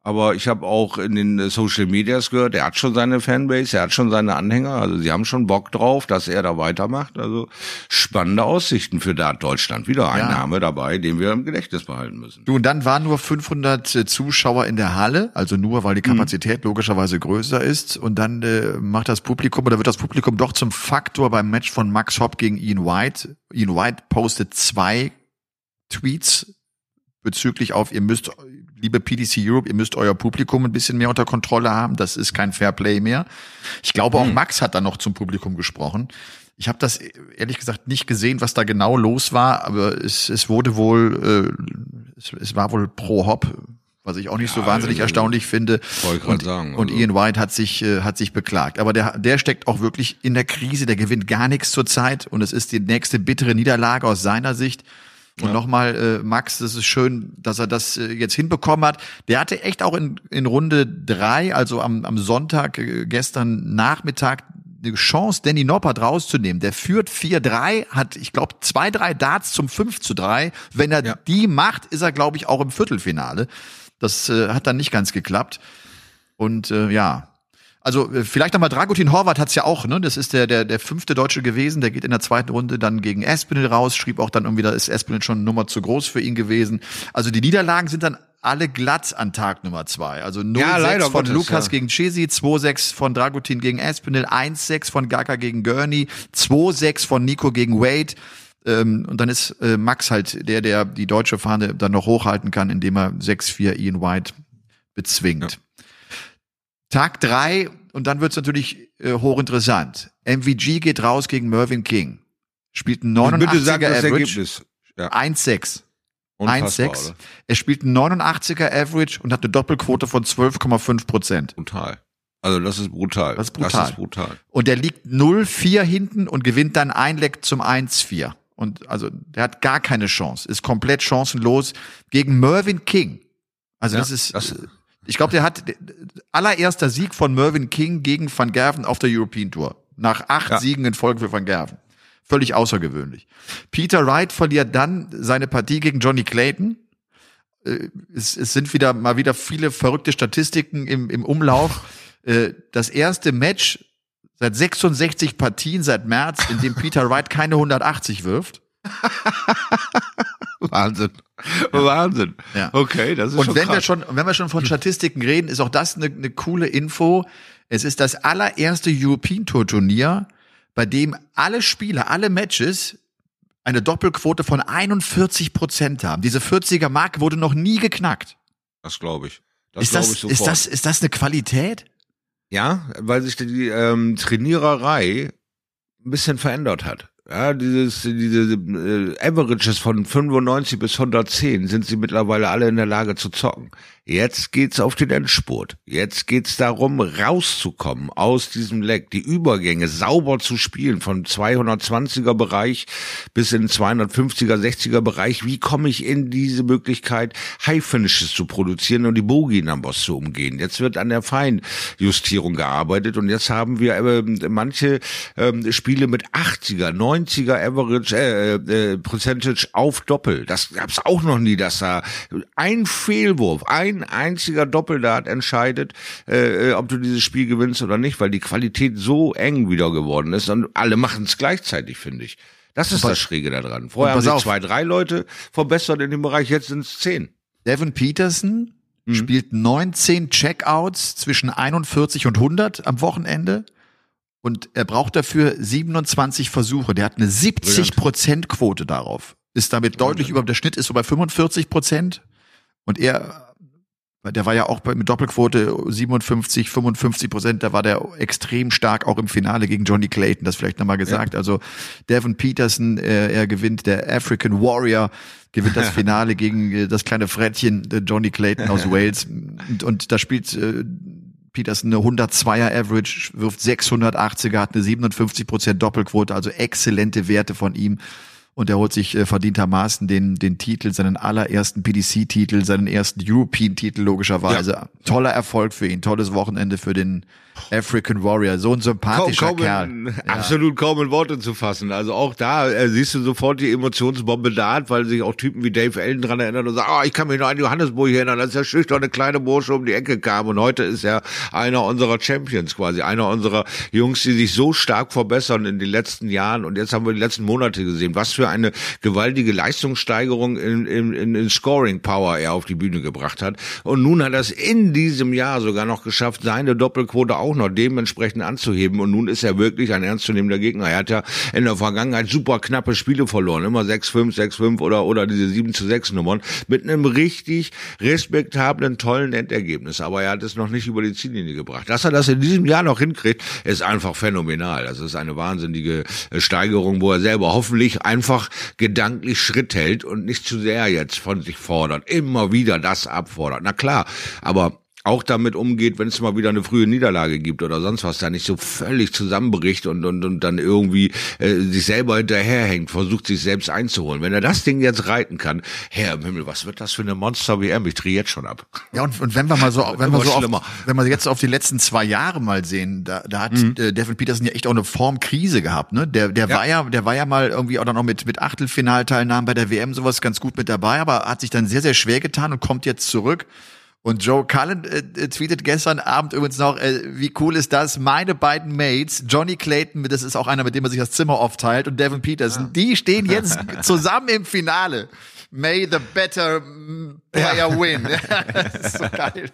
Aber ich habe auch in den äh, Social Medias gehört, er hat schon seine Fanbase, er hat schon seine Anhänger, also sie haben schon Bock drauf, dass er da weitermacht. Also spannende Aussichten für Dart Deutschland. Wieder ein ja. Name dabei, den wir im Gedächtnis behalten müssen. Du, und dann waren nur 500 äh, Zuschauer in der Halle, also nur, weil die mhm. Kapazität mhm. logischerweise größer ist. Und dann äh, macht das Publikum oder wird das Publikum doch zum Faktor beim Match von Max Hopp gegen Ian White. Ian White postet zwei Tweets bezüglich auf, ihr müsst liebe PDC Europe, ihr müsst euer Publikum ein bisschen mehr unter Kontrolle haben. Das ist kein Fairplay mehr. Ich glaube, auch hm. Max hat da noch zum Publikum gesprochen. Ich habe das ehrlich gesagt nicht gesehen, was da genau los war, aber es, es wurde wohl, äh, es, es war wohl pro Hop, was ich auch nicht ja, so wahnsinnig also, erstaunlich finde. Und, sagen, also. und Ian White hat sich äh, hat sich beklagt, aber der der steckt auch wirklich in der Krise, der gewinnt gar nichts zur Zeit und es ist die nächste bittere Niederlage aus seiner Sicht. Und ja. nochmal, äh, Max, das ist schön, dass er das äh, jetzt hinbekommen hat. Der hatte echt auch in, in Runde drei, also am, am Sonntag, äh, gestern Nachmittag, eine Chance, Danny Noppert rauszunehmen. Der führt 4-3, hat, ich glaube, zwei, drei Darts zum 5 zu 3. Wenn er ja. die macht, ist er, glaube ich, auch im Viertelfinale. Das äh, hat dann nicht ganz geklappt. Und äh, ja, also äh, vielleicht nochmal Dragutin Horvath hat's ja auch, ne? Das ist der, der, der fünfte Deutsche gewesen, der geht in der zweiten Runde dann gegen Espinel raus, schrieb auch dann irgendwie, da ist Espinel schon eine Nummer zu groß für ihn gewesen. Also die Niederlagen sind dann alle glatt an Tag Nummer zwei. Also 0-6 ja, von Gottes, Lukas ja. gegen Chesi, 2-6 von Dragutin gegen Espinel, 1-6 von Gaka gegen Gurney, 2-6 von Nico gegen Wade. Ähm, und dann ist äh, Max halt der, der die deutsche Fahne dann noch hochhalten kann, indem er 6-4 Ian White bezwingt. Ja. Tag drei und dann wird's natürlich äh, hochinteressant. MVG geht raus gegen Mervyn King. Spielt ein 89er Average. Ja. 1,6. 1,6. Er spielt ein 89er Average und hat eine Doppelquote von 12,5 Prozent. Brutal. Also das ist brutal. Das ist brutal. Das ist brutal. Und er liegt 0,4 hinten und gewinnt dann ein Leck zum 1,4. Und also der hat gar keine Chance, ist komplett chancenlos gegen Mervyn King. Also ja, das ist das, ich glaube, der hat allererster Sieg von Mervyn King gegen Van Gerven auf der European Tour. Nach acht ja. Siegen in Folge für Van Gerven. Völlig außergewöhnlich. Peter Wright verliert dann seine Partie gegen Johnny Clayton. Äh, es, es sind wieder mal wieder viele verrückte Statistiken im, im Umlauf. Äh, das erste Match seit 66 Partien seit März, in dem Peter Wright keine 180 wirft. *laughs* Wahnsinn. Ja. Wahnsinn. Ja. Okay, das ist Und schon wenn krass. wir schon, wenn wir schon von Statistiken reden, ist auch das eine, eine coole Info. Es ist das allererste European Tour Turnier, bei dem alle Spiele, alle Matches eine Doppelquote von 41 Prozent haben. Diese 40er Marke wurde noch nie geknackt. Das glaube ich. Das ist, das, ich ist das, ist das eine Qualität? Ja, weil sich die ähm, Trainiererei ein bisschen verändert hat. Ja, dieses, diese äh, Averages von 95 bis 110 sind sie mittlerweile alle in der Lage zu zocken. Jetzt geht's auf den Endspurt. Jetzt geht's darum, rauszukommen aus diesem Leck, die Übergänge sauber zu spielen von 220er Bereich bis in 250er, 60er Bereich. Wie komme ich in diese Möglichkeit, High Finishes zu produzieren und die Bogey Numbers zu umgehen? Jetzt wird an der Feinjustierung gearbeitet und jetzt haben wir äh, manche äh, Spiele mit 80er, 90er Average äh, äh, Percentage auf Doppel. Das gab's auch noch nie, dass da ein Fehlwurf, ein ein einziger Doppeldart entscheidet, äh, äh, ob du dieses Spiel gewinnst oder nicht, weil die Qualität so eng wieder geworden ist und alle machen es gleichzeitig, finde ich. Das ist das Schräge daran. Vorher haben sich zwei, drei Leute verbessert in dem Bereich, jetzt sind es zehn. Devin Peterson mhm. spielt 19 Checkouts zwischen 41 und 100 am Wochenende. Und er braucht dafür 27 Versuche. Der hat eine 70 Prozent Quote darauf. Ist damit deutlich über, der Schnitt ist so bei 45 Prozent. Und er der war ja auch mit Doppelquote 57, 55 Prozent, da war der extrem stark auch im Finale gegen Johnny Clayton, das vielleicht nochmal gesagt. Ja. Also Devin Peterson, äh, er gewinnt, der African Warrior gewinnt das *laughs* Finale gegen äh, das kleine Frettchen äh, Johnny Clayton aus *laughs* Wales. Und, und da spielt äh, Peterson eine 102er Average, wirft 680er, hat eine 57 Prozent Doppelquote, also exzellente Werte von ihm und er holt sich äh, verdientermaßen den, den Titel, seinen allerersten PDC-Titel, seinen ersten European-Titel logischerweise. Ja. Toller Erfolg für ihn, tolles Wochenende für den African Warrior, so ein sympathischer kaum, kaum Kerl. In, ja. Absolut kaum in Worte zu fassen. Also auch da äh, siehst du sofort die Emotionsbombe da, weil sich auch Typen wie Dave Allen dran erinnern und sagen, oh, ich kann mich noch an Johannesburg erinnern, als der schüchterne kleine Bursche um die Ecke kam und heute ist er einer unserer Champions quasi, einer unserer Jungs, die sich so stark verbessern in den letzten Jahren und jetzt haben wir die letzten Monate gesehen, was für eine gewaltige Leistungssteigerung in, in, in, in Scoring Power er auf die Bühne gebracht hat und nun hat er es in diesem Jahr sogar noch geschafft, seine Doppelquote auch noch dementsprechend anzuheben. Und nun ist er wirklich ein ernstzunehmender Gegner. Er hat ja in der Vergangenheit super knappe Spiele verloren. Immer 6-5, 6-5 oder, oder diese 7 zu 6 Nummern. Mit einem richtig respektablen, tollen Endergebnis. Aber er hat es noch nicht über die Ziellinie gebracht. Dass er das in diesem Jahr noch hinkriegt, ist einfach phänomenal. Das ist eine wahnsinnige äh, Steigerung, wo er selber hoffentlich einfach gedanklich Schritt hält und nicht zu sehr jetzt von sich fordert. Immer wieder das abfordert. Na klar, aber auch damit umgeht, wenn es mal wieder eine frühe Niederlage gibt oder sonst was, da nicht so völlig zusammenbricht und, und, und dann irgendwie äh, sich selber hinterherhängt, versucht sich selbst einzuholen. Wenn er das Ding jetzt reiten kann, Herr im Himmel, was wird das für eine Monster-WM? Ich drehe jetzt schon ab. Ja, und, und wenn wir mal so, *laughs* wenn wir so auf, wenn wir jetzt auf die letzten zwei Jahre mal sehen, da, da hat mhm. äh, Devin Peterson ja echt auch eine Formkrise gehabt, ne? Der, der ja. war ja, der war ja mal irgendwie auch dann noch mit, mit Achtelfinalteilnahmen bei der WM sowas ganz gut mit dabei, aber hat sich dann sehr, sehr schwer getan und kommt jetzt zurück und Joe Cullen äh, äh, tweetet gestern Abend übrigens noch, äh, wie cool ist das? Meine beiden Mates, Johnny Clayton, das ist auch einer, mit dem man sich das Zimmer aufteilt, und Devin Peterson, ah. die stehen jetzt *laughs* zusammen im Finale. May the better player ja. win. *laughs* *laughs* das ist so geil.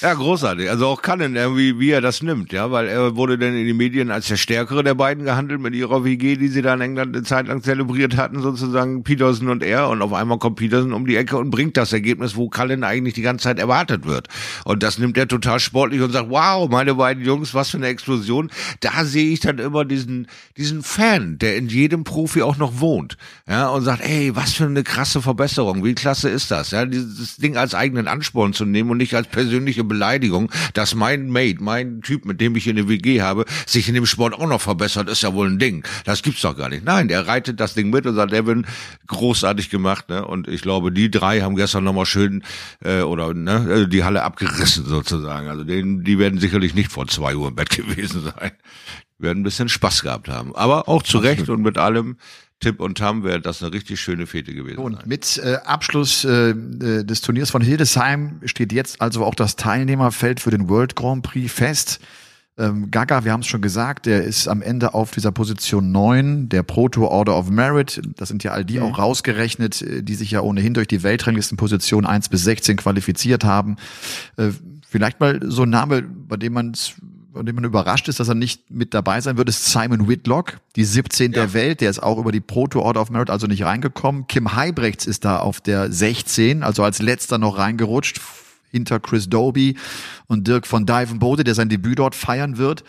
Ja, großartig. Also auch Cullen, irgendwie, wie er das nimmt, ja, weil er wurde dann in den Medien als der Stärkere der beiden gehandelt mit ihrer WG, die sie da in England eine Zeit lang zelebriert hatten, sozusagen Peterson und er. Und auf einmal kommt Peterson um die Ecke und bringt das Ergebnis, wo Cullen eigentlich die ganze Zeit erwartet wird. Und das nimmt er total sportlich und sagt, wow, meine beiden Jungs, was für eine Explosion. Da sehe ich dann immer diesen, diesen Fan, der in jedem Profi auch noch wohnt, ja, und sagt, ey, was für eine krasse Verbesserung, wie klasse ist das, ja, dieses Ding als eigenen Ansporn zu nehmen und nicht als persönliche Beleidigung, dass mein Mate, mein Typ, mit dem ich in der WG habe, sich in dem Sport auch noch verbessert, ist ja wohl ein Ding. Das gibt's doch gar nicht. Nein, der reitet das Ding mit und sagt, Devin, großartig gemacht, ne? Und ich glaube, die drei haben gestern nochmal schön äh, oder ne, äh, die Halle abgerissen sozusagen. Also denen, die werden sicherlich nicht vor zwei Uhr im Bett *laughs* gewesen sein. werden ein bisschen Spaß gehabt haben. Aber auch zu Recht und mit allem Tipp und Tam wäre das eine richtig schöne Fete gewesen. Und mit äh, Abschluss äh, äh, des Turniers von Hildesheim steht jetzt also auch das Teilnehmerfeld für den World Grand Prix fest. Ähm, Gaga, wir haben es schon gesagt, der ist am Ende auf dieser Position 9, der Pro Tour Order of Merit. Das sind ja all die mhm. auch rausgerechnet, äh, die sich ja ohnehin durch die Weltranglistenposition 1 bis 16 qualifiziert haben. Äh, vielleicht mal so ein Name, bei dem man von dem man überrascht ist, dass er nicht mit dabei sein wird, ist Simon Whitlock, die 17 ja. der Welt. Der ist auch über die Pro Tour Order of Merit also nicht reingekommen. Kim Heibrechts ist da auf der 16, also als letzter noch reingerutscht hinter Chris Doby und Dirk von Dijvenbode, der sein Debüt dort feiern wird.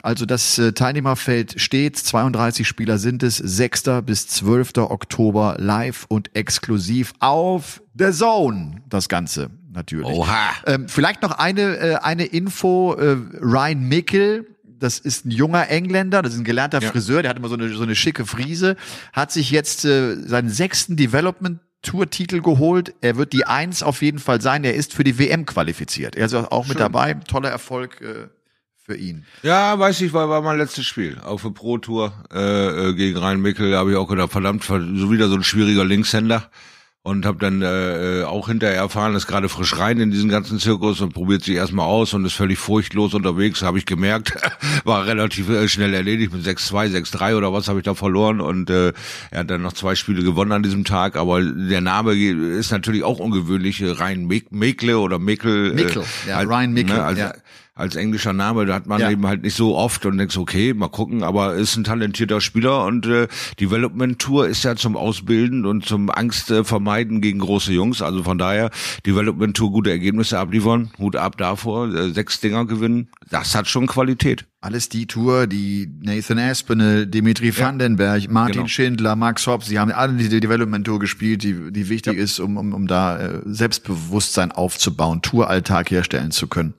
Also das äh, Teilnehmerfeld steht, 32 Spieler sind es, 6. bis 12. Oktober live und exklusiv auf The Zone, das Ganze natürlich. Oha. Ähm, vielleicht noch eine, äh, eine Info, äh, Ryan Mickel, das ist ein junger Engländer, das ist ein gelernter ja. Friseur, der hat immer so eine, so eine schicke Friese, hat sich jetzt äh, seinen sechsten Development Tour-Titel geholt. Er wird die Eins auf jeden Fall sein. Er ist für die WM qualifiziert. Er ist auch Schön. mit dabei. Toller Erfolg äh, für ihn. Ja, weiß ich, war, war mein letztes Spiel. Auf der Pro Tour äh, äh, gegen Rhein Mickel habe ich auch gedacht, verdammt, so wieder so ein schwieriger Linkshänder und habe dann äh, äh, auch hinterher erfahren, ist gerade frisch rein in diesen ganzen Zirkus und probiert sich erstmal aus und ist völlig furchtlos unterwegs, habe ich gemerkt, *laughs* war relativ äh, schnell erledigt mit 6-2, 6-3 oder was habe ich da verloren. Und äh, er hat dann noch zwei Spiele gewonnen an diesem Tag, aber der Name ist natürlich auch ungewöhnlich, Rhein Mekle oder Mekel. Mickel, äh, ja, Ryan Mickel, ne, also, ja als englischer Name, da hat man ja. eben halt nicht so oft und denkst, okay, mal gucken, aber ist ein talentierter Spieler und äh, Development Tour ist ja zum Ausbilden und zum Angst äh, vermeiden gegen große Jungs. Also von daher Development Tour gute Ergebnisse abliefern, Hut ab davor, äh, sechs Dinger gewinnen, das hat schon Qualität. Alles die Tour, die Nathan Aspinall, Dimitri ja. Vandenberg, Martin genau. Schindler, Max Hobbs, die haben alle die Development Tour gespielt, die, die wichtig ja. ist, um, um, um da äh, Selbstbewusstsein aufzubauen, Touralltag herstellen zu können.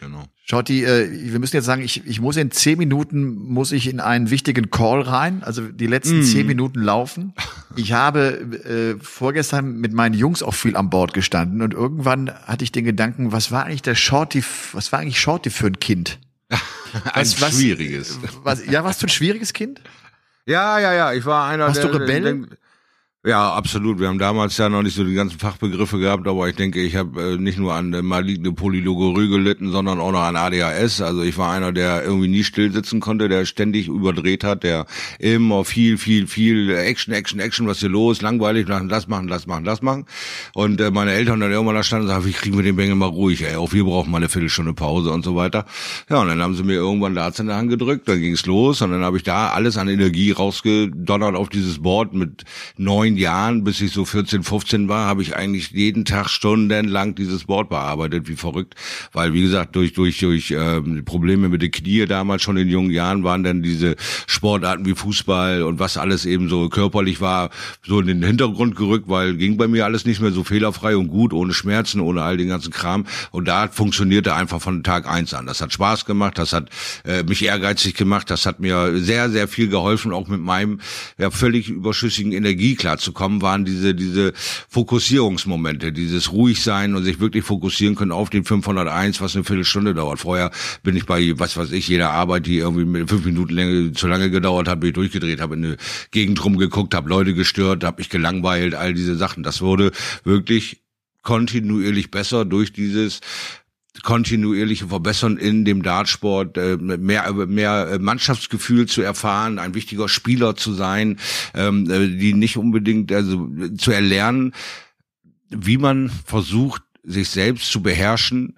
Genau. Schotti, äh, wir müssen jetzt sagen, ich, ich muss in zehn Minuten muss ich in einen wichtigen Call rein. Also die letzten mm. zehn Minuten laufen. Ich habe äh, vorgestern mit meinen Jungs auch viel an Bord gestanden und irgendwann hatte ich den Gedanken, was war eigentlich der Shorty, was war eigentlich Shorty für ein Kind? *laughs* ein was, schwieriges. Was, ja, was für ein schwieriges Kind? Ja, ja, ja. Ich war einer Warst der. du Rebell? Der, ja, absolut. Wir haben damals ja noch nicht so die ganzen Fachbegriffe gehabt, aber ich denke, ich habe äh, nicht nur an äh, maligne Polylogorrhoe gelitten, sondern auch noch an ADHS. Also ich war einer, der irgendwie nie still sitzen konnte, der ständig überdreht hat, der immer viel, viel, viel Action, Action, Action, was hier los, langweilig, machen, das machen, das machen, das machen. Und äh, meine Eltern dann irgendwann da standen und sagten, wie kriegen wir den Bengel mal ruhig, ey, auch wir brauchen mal eine Viertelstunde Pause und so weiter. Ja, und dann haben sie mir irgendwann Darts in der Hand gedrückt, dann ging's los und dann habe ich da alles an Energie rausgedonnert auf dieses Board mit neun Jahren, bis ich so 14, 15 war, habe ich eigentlich jeden Tag stundenlang dieses Board bearbeitet, wie verrückt. Weil, wie gesagt, durch, durch, durch ähm, Probleme mit den Knie damals schon in jungen Jahren waren dann diese Sportarten wie Fußball und was alles eben so körperlich war, so in den Hintergrund gerückt, weil ging bei mir alles nicht mehr so fehlerfrei und gut, ohne Schmerzen, ohne all den ganzen Kram. Und da funktionierte einfach von Tag eins an. Das hat Spaß gemacht, das hat äh, mich ehrgeizig gemacht, das hat mir sehr, sehr viel geholfen, auch mit meinem ja, völlig überschüssigen Energie klarzukommen, waren diese, diese Fokussierungsmomente, dieses ruhig sein und sich wirklich fokussieren können auf den 501, was eine Viertelstunde dauert. Vorher bin ich bei, was weiß ich, jeder Arbeit, die irgendwie mit fünf Minuten länger, zu lange gedauert hat, bin ich durchgedreht, habe in eine Gegend rumgeguckt, habe Leute gestört, habe mich gelangweilt, all diese Sachen. Das wurde wirklich kontinuierlich besser durch dieses kontinuierliche Verbessern in dem Dartsport, äh, mehr mehr Mannschaftsgefühl zu erfahren, ein wichtiger Spieler zu sein, ähm, äh, die nicht unbedingt also zu erlernen, wie man versucht sich selbst zu beherrschen,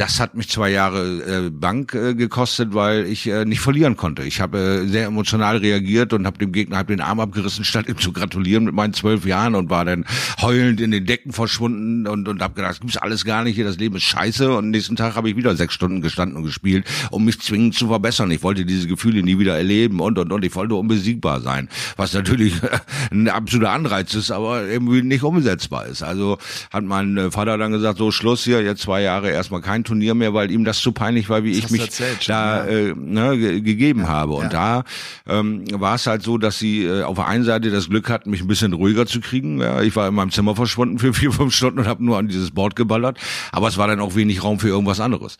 das hat mich zwei Jahre äh, Bank äh, gekostet, weil ich äh, nicht verlieren konnte. Ich habe äh, sehr emotional reagiert und habe dem Gegner hab den Arm abgerissen, *laughs* statt ihm zu gratulieren mit meinen zwölf Jahren und war dann heulend in den Decken verschwunden und und habe gedacht, das gibt's alles gar nicht hier, das Leben ist scheiße. Und nächsten Tag habe ich wieder sechs Stunden gestanden und gespielt, um mich zwingend zu verbessern. Ich wollte diese Gefühle nie wieder erleben und und und. Ich wollte unbesiegbar sein, was natürlich ein absoluter Anreiz ist, aber irgendwie nicht umsetzbar ist. Also hat mein äh, Vater dann gesagt, so Schluss hier, jetzt zwei Jahre erstmal kein Turnier mehr, weil ihm das zu peinlich war, wie das ich mich erzählt, da ja. äh, ne, gegeben ja, habe. Und da ähm, war es halt so, dass sie äh, auf der einen Seite das Glück hatten, mich ein bisschen ruhiger zu kriegen. Ja, ich war in meinem Zimmer verschwunden *laughs* für vier, fünf Stunden und habe nur an dieses Board geballert. Aber es war dann auch wenig Raum für irgendwas anderes.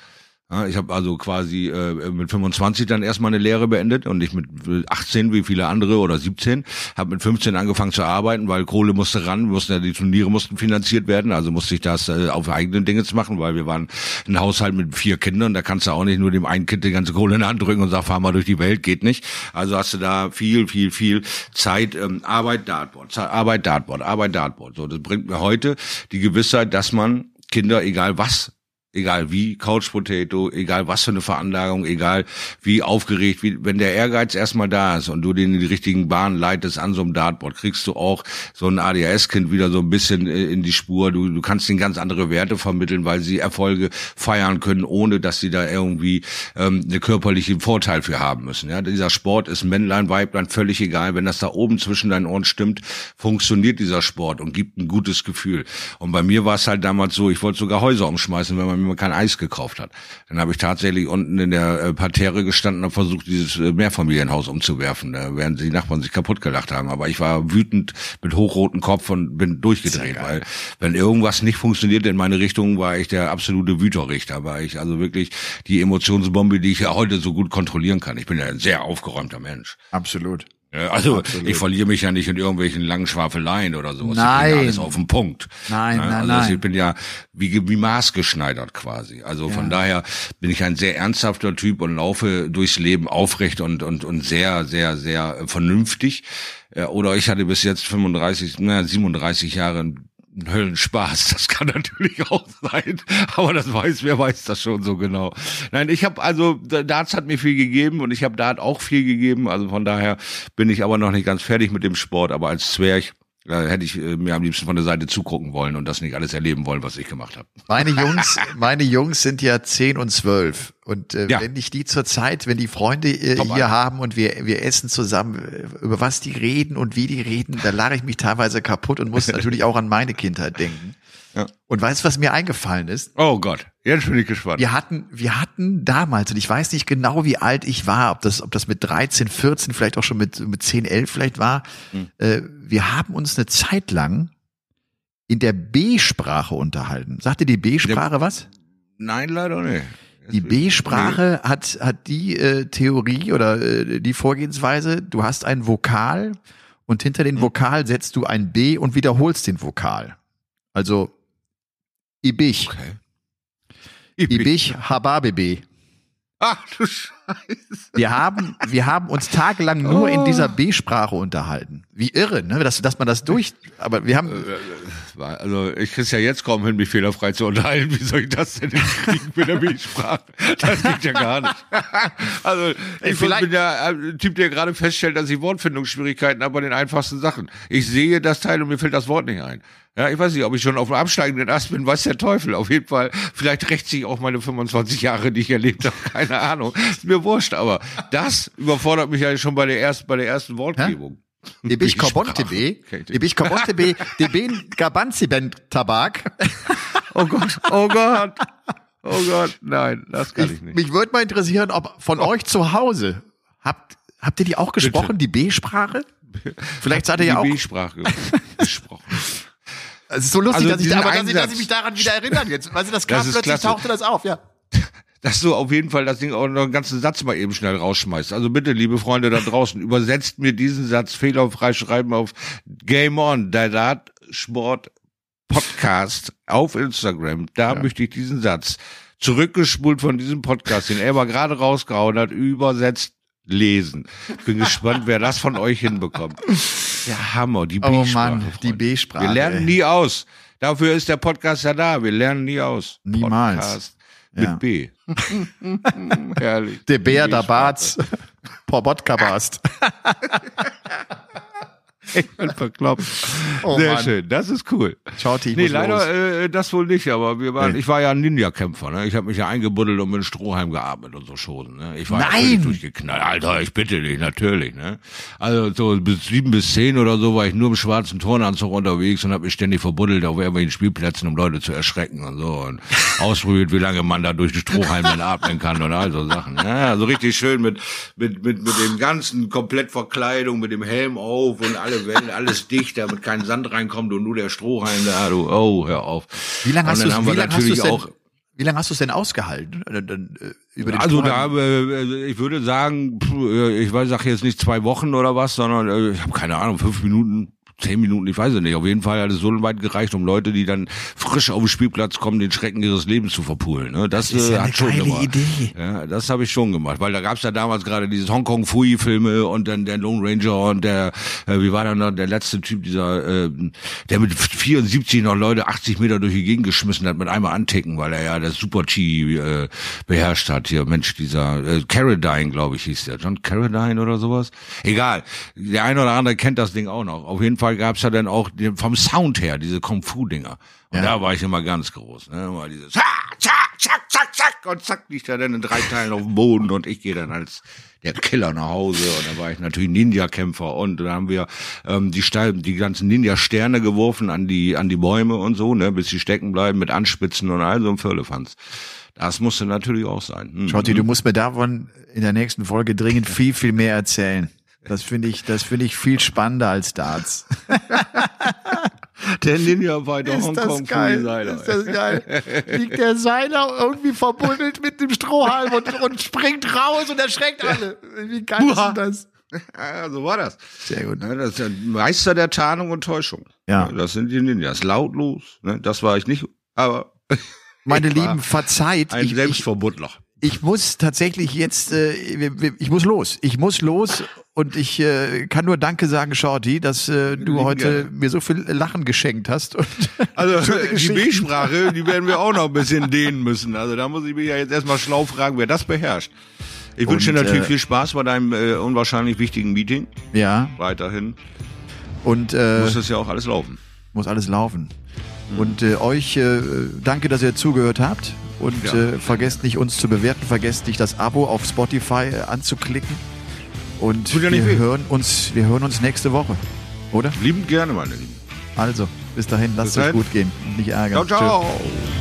Ja, ich habe also quasi äh, mit 25 dann erstmal eine Lehre beendet und ich mit 18 wie viele andere oder 17 habe mit 15 angefangen zu arbeiten, weil Kohle musste ran, mussten ja die Turniere mussten finanziert werden, also musste ich das äh, auf eigenen Dinge machen, weil wir waren ein Haushalt mit vier Kindern, da kannst du auch nicht nur dem einen Kind die ganze Kohle in die Hand drücken und sagen, fahr mal durch die Welt, geht nicht. Also hast du da viel, viel, viel Zeit, ähm, Arbeit, Dartboard, Arbeit, Dartboard, Arbeit, Dartboard. So, das bringt mir heute die Gewissheit, dass man Kinder, egal was egal wie, Couch Potato, egal was für eine Veranlagung, egal wie aufgeregt, wie, wenn der Ehrgeiz erstmal da ist und du den in die richtigen Bahnen leitest an so einem Dartboard, kriegst du auch so ein ADHS-Kind wieder so ein bisschen äh, in die Spur. Du, du kannst ihnen ganz andere Werte vermitteln, weil sie Erfolge feiern können, ohne dass sie da irgendwie ähm, eine körperliche Vorteil für haben müssen. Ja, dieser Sport ist Männlein, Weiblein, völlig egal. Wenn das da oben zwischen deinen Ohren stimmt, funktioniert dieser Sport und gibt ein gutes Gefühl. Und bei mir war es halt damals so, ich wollte sogar Häuser umschmeißen, wenn man mir kein Eis gekauft hat. Dann habe ich tatsächlich unten in der äh, Parterre gestanden und versucht, dieses äh, Mehrfamilienhaus umzuwerfen, da werden die Nachbarn sich kaputt gelacht haben. Aber ich war wütend mit hochrotem Kopf und bin durchgedreht, weil wenn irgendwas nicht funktioniert in meine Richtung, war ich der absolute Wüterrichter. War ich also wirklich die Emotionsbombe, die ich ja heute so gut kontrollieren kann. Ich bin ja ein sehr aufgeräumter Mensch. Absolut. Also Absolut. ich verliere mich ja nicht in irgendwelchen langen Schwafeleien oder sowas. Nein. Ich bin ja alles auf den Punkt. Nein, nein, also nein. Ich bin ja wie, wie maßgeschneidert quasi. Also ja. von daher bin ich ein sehr ernsthafter Typ und laufe durchs Leben aufrecht und, und, und sehr, sehr, sehr vernünftig. Oder ich hatte bis jetzt 35, na, 37 Jahre ein Höllenspaß. Das kann natürlich *laughs* auch sein, aber das weiß, wer weiß das schon so genau. Nein, ich habe also Darts hat mir viel gegeben und ich habe Dart auch viel gegeben. Also von daher bin ich aber noch nicht ganz fertig mit dem Sport. Aber als Zwerg da hätte ich äh, mir am liebsten von der Seite zugucken wollen und das nicht alles erleben wollen, was ich gemacht habe. Meine Jungs, *laughs* meine Jungs sind ja zehn und zwölf. Und äh, ja. wenn ich die zur Zeit, wenn die Freunde äh, hier an. haben und wir, wir essen zusammen, äh, über was die reden und wie die reden, da lache ich mich teilweise kaputt und muss *laughs* natürlich auch an meine Kindheit denken. Ja. Und weißt du, was mir eingefallen ist? Oh Gott, jetzt bin ich gespannt. Wir hatten, wir hatten damals, und ich weiß nicht genau, wie alt ich war, ob das, ob das mit 13, 14, vielleicht auch schon mit, mit 10, 11 vielleicht war. Hm. Äh, wir haben uns eine Zeit lang in der B-Sprache unterhalten. Sagt dir die B-Sprache was? Nein, leider nicht. Die B-Sprache nee. hat, hat die äh, Theorie oder äh, die Vorgehensweise, du hast ein Vokal und hinter den hm. Vokal setzt du ein B und wiederholst den Vokal. Also Ibich. Okay. Ibich, Ibich Hababebe. Ach *laughs* du Scheiße. Wir haben, wir haben uns tagelang nur oh. in dieser B-Sprache unterhalten. Wie irre, ne? Dass, dass man das durch, aber wir haben. Äh, also, ich krieg's ja jetzt kaum hin, mich fehlerfrei zu unterhalten. Wie soll ich das denn kriegen mit der B-Sprache? Das geht ja gar nicht. Also, ich Vielleicht bin ja ein Typ, der gerade feststellt, dass ich Wortfindungsschwierigkeiten habe bei den einfachsten Sachen. Ich sehe das Teil und mir fällt das Wort nicht ein. Ja, ich weiß nicht, ob ich schon auf dem absteigenden Ast bin, weiß der Teufel. Auf jeden Fall, vielleicht rächt sich auch meine 25 Jahre, die ich erlebt habe, keine Ahnung. Ist mir wurscht, aber das überfordert mich ja schon bei der ersten, bei der ersten Wortgebung. Ibich Kobontebe, Ibich Kobontebe, *laughs* Deben Gabanziben Tabak. Oh Gott, oh Gott. Oh Gott, nein, das kann ich, ich nicht. Mich würde mal interessieren, ob von oh. euch zu Hause habt habt ihr die auch gesprochen, Bitte. die B-Sprache? Vielleicht seid ihr ja auch die B-Sprache gesprochen. Es ist so lustig, also dass, ich, aber dass, ich, dass ich mich daran wieder erinnern jetzt. Weißt du, das kam plötzlich klasse. tauchte das auf, ja. Dass du auf jeden Fall das Ding auch noch einen ganzen Satz mal eben schnell rausschmeißt. Also bitte, liebe Freunde da draußen, *laughs* übersetzt mir diesen Satz fehlerfrei schreiben auf Game On, der Dartsport Podcast auf Instagram. Da ja. möchte ich diesen Satz zurückgespult von diesem Podcast, den er mal gerade rausgehauen hat, übersetzt lesen. Bin *laughs* gespannt, wer das von euch hinbekommt. Der Hammer, die B-Sprache. Oh Mann, die B-Sprache. Wir lernen nie aus. Dafür ist der Podcast ja da. Wir lernen nie aus. Niemals. Podcast mit ja. B. *laughs* Herrlich. Der Bär, der Barz. Podcast. *laughs* *laughs* ich bin verkloppt. Oh, Sehr Mann. schön, das ist cool. Schauti, ich nee, leider äh, das wohl nicht, aber wir waren, nee. ich war ja ein Ninja-Kämpfer, ne? Ich habe mich ja eingebuddelt und mit Strohhalm geatmet und so Schosen, ne? Ich war Nein. durchgeknallt. Alter, ich bitte dich, natürlich, ne? Also so bis sieben bis zehn oder so war ich nur im schwarzen Turnanzug unterwegs und habe mich ständig verbuddelt auf irgendwelchen Spielplätzen, um Leute zu erschrecken und so und *laughs* ausprobiert, wie lange man da durch den Strohhalm dann atmen kann und all so Sachen. Ja, so richtig schön mit mit mit mit dem ganzen Komplettverkleidung, mit dem Helm auf und alle Wellen, alles dicht, damit kein Sand reinkommt und nur der Strohhalm da, du, oh, hör auf. Wie lange hast du wie lange hast du auch wie lange hast du es denn ausgehalten? Äh, äh, über den also da, äh, ich würde sagen, ich weiß, sag jetzt nicht zwei Wochen oder was, sondern ich habe keine Ahnung, fünf Minuten, zehn Minuten, ich weiß es nicht. Auf jeden Fall hat es so weit gereicht, um Leute, die dann frisch auf den Spielplatz kommen, den Schrecken ihres Lebens zu verpulen. Ne? Das, das ist ja äh, hat schon geile gemacht. Idee. Ja, das habe ich schon gemacht, weil da gab's ja damals gerade dieses Hongkong Fui Filme und dann der Lone Ranger und der, äh, wie war dann noch der letzte Typ, dieser, äh, der mit 74 noch Leute 80 Meter durch die Gegend geschmissen hat mit einmal anticken, weil er ja das Super Chi äh, beherrscht hat. Hier, Mensch, dieser äh, Carradine, glaube ich, hieß der. John Carradine oder sowas. Egal. Der eine oder andere kennt das Ding auch noch. Auf jeden Fall gab's ja dann auch vom Sound her diese Kung Fu-Dinger. Und ja. da war ich immer ganz groß. Ne? Immer dieses zack, zack, zack, zack. Und zack liegt er dann in drei Teilen auf dem Boden und ich gehe dann als der Killer nach Hause und da war ich natürlich Ninja-Kämpfer und da haben wir ähm, die, Steine, die ganzen Ninja-Sterne geworfen an die an die Bäume und so, ne, bis sie stecken bleiben mit Anspitzen und all so ein Firlefanz. Das musste natürlich auch sein. Mhm. Schotti, du musst mir davon in der nächsten Folge dringend viel, viel mehr erzählen. Das finde ich, das finde ich viel spannender als Darts. Der Ninja Fighter ist Hongkong geil, Seiler. Ist das geil. Liegt der Seiler irgendwie verbuddelt mit dem Strohhalm und, und springt raus und erschreckt alle. Wie geil Uha. ist das? Ja, so war das. Sehr gut. Ne, das ist der Meister der Tarnung und Täuschung. Ja. Das sind die Ninjas. Lautlos. Ne? Das war ich nicht, aber. Meine *laughs* Lieben, verzeiht. Ein Selbstverbuddler ich muss tatsächlich jetzt, äh, ich muss los. Ich muss los und ich äh, kann nur Danke sagen, Shorty, dass äh, du heute mir so viel Lachen geschenkt hast. *laughs* also die B-Sprache, *laughs* die werden wir auch noch ein bisschen dehnen müssen. Also da muss ich mich ja jetzt erstmal schlau fragen, wer das beherrscht. Ich wünsche dir natürlich äh, viel Spaß bei deinem äh, unwahrscheinlich wichtigen Meeting. Ja. Weiterhin. Und äh, muss das ja auch alles laufen. Muss alles laufen. Mhm. Und äh, euch äh, danke, dass ihr zugehört habt. Und ja. äh, vergesst nicht, uns zu bewerten. Vergesst nicht, das Abo auf Spotify äh, anzuklicken. Und ja wir, hören uns, wir hören uns nächste Woche. Oder? Liebend gerne, meine Lieben. Also, bis dahin, lasst es euch gut gehen und nicht ärgern. Ciao, ciao. Tschö.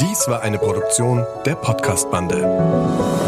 Dies war eine Produktion der Podcast-Bande.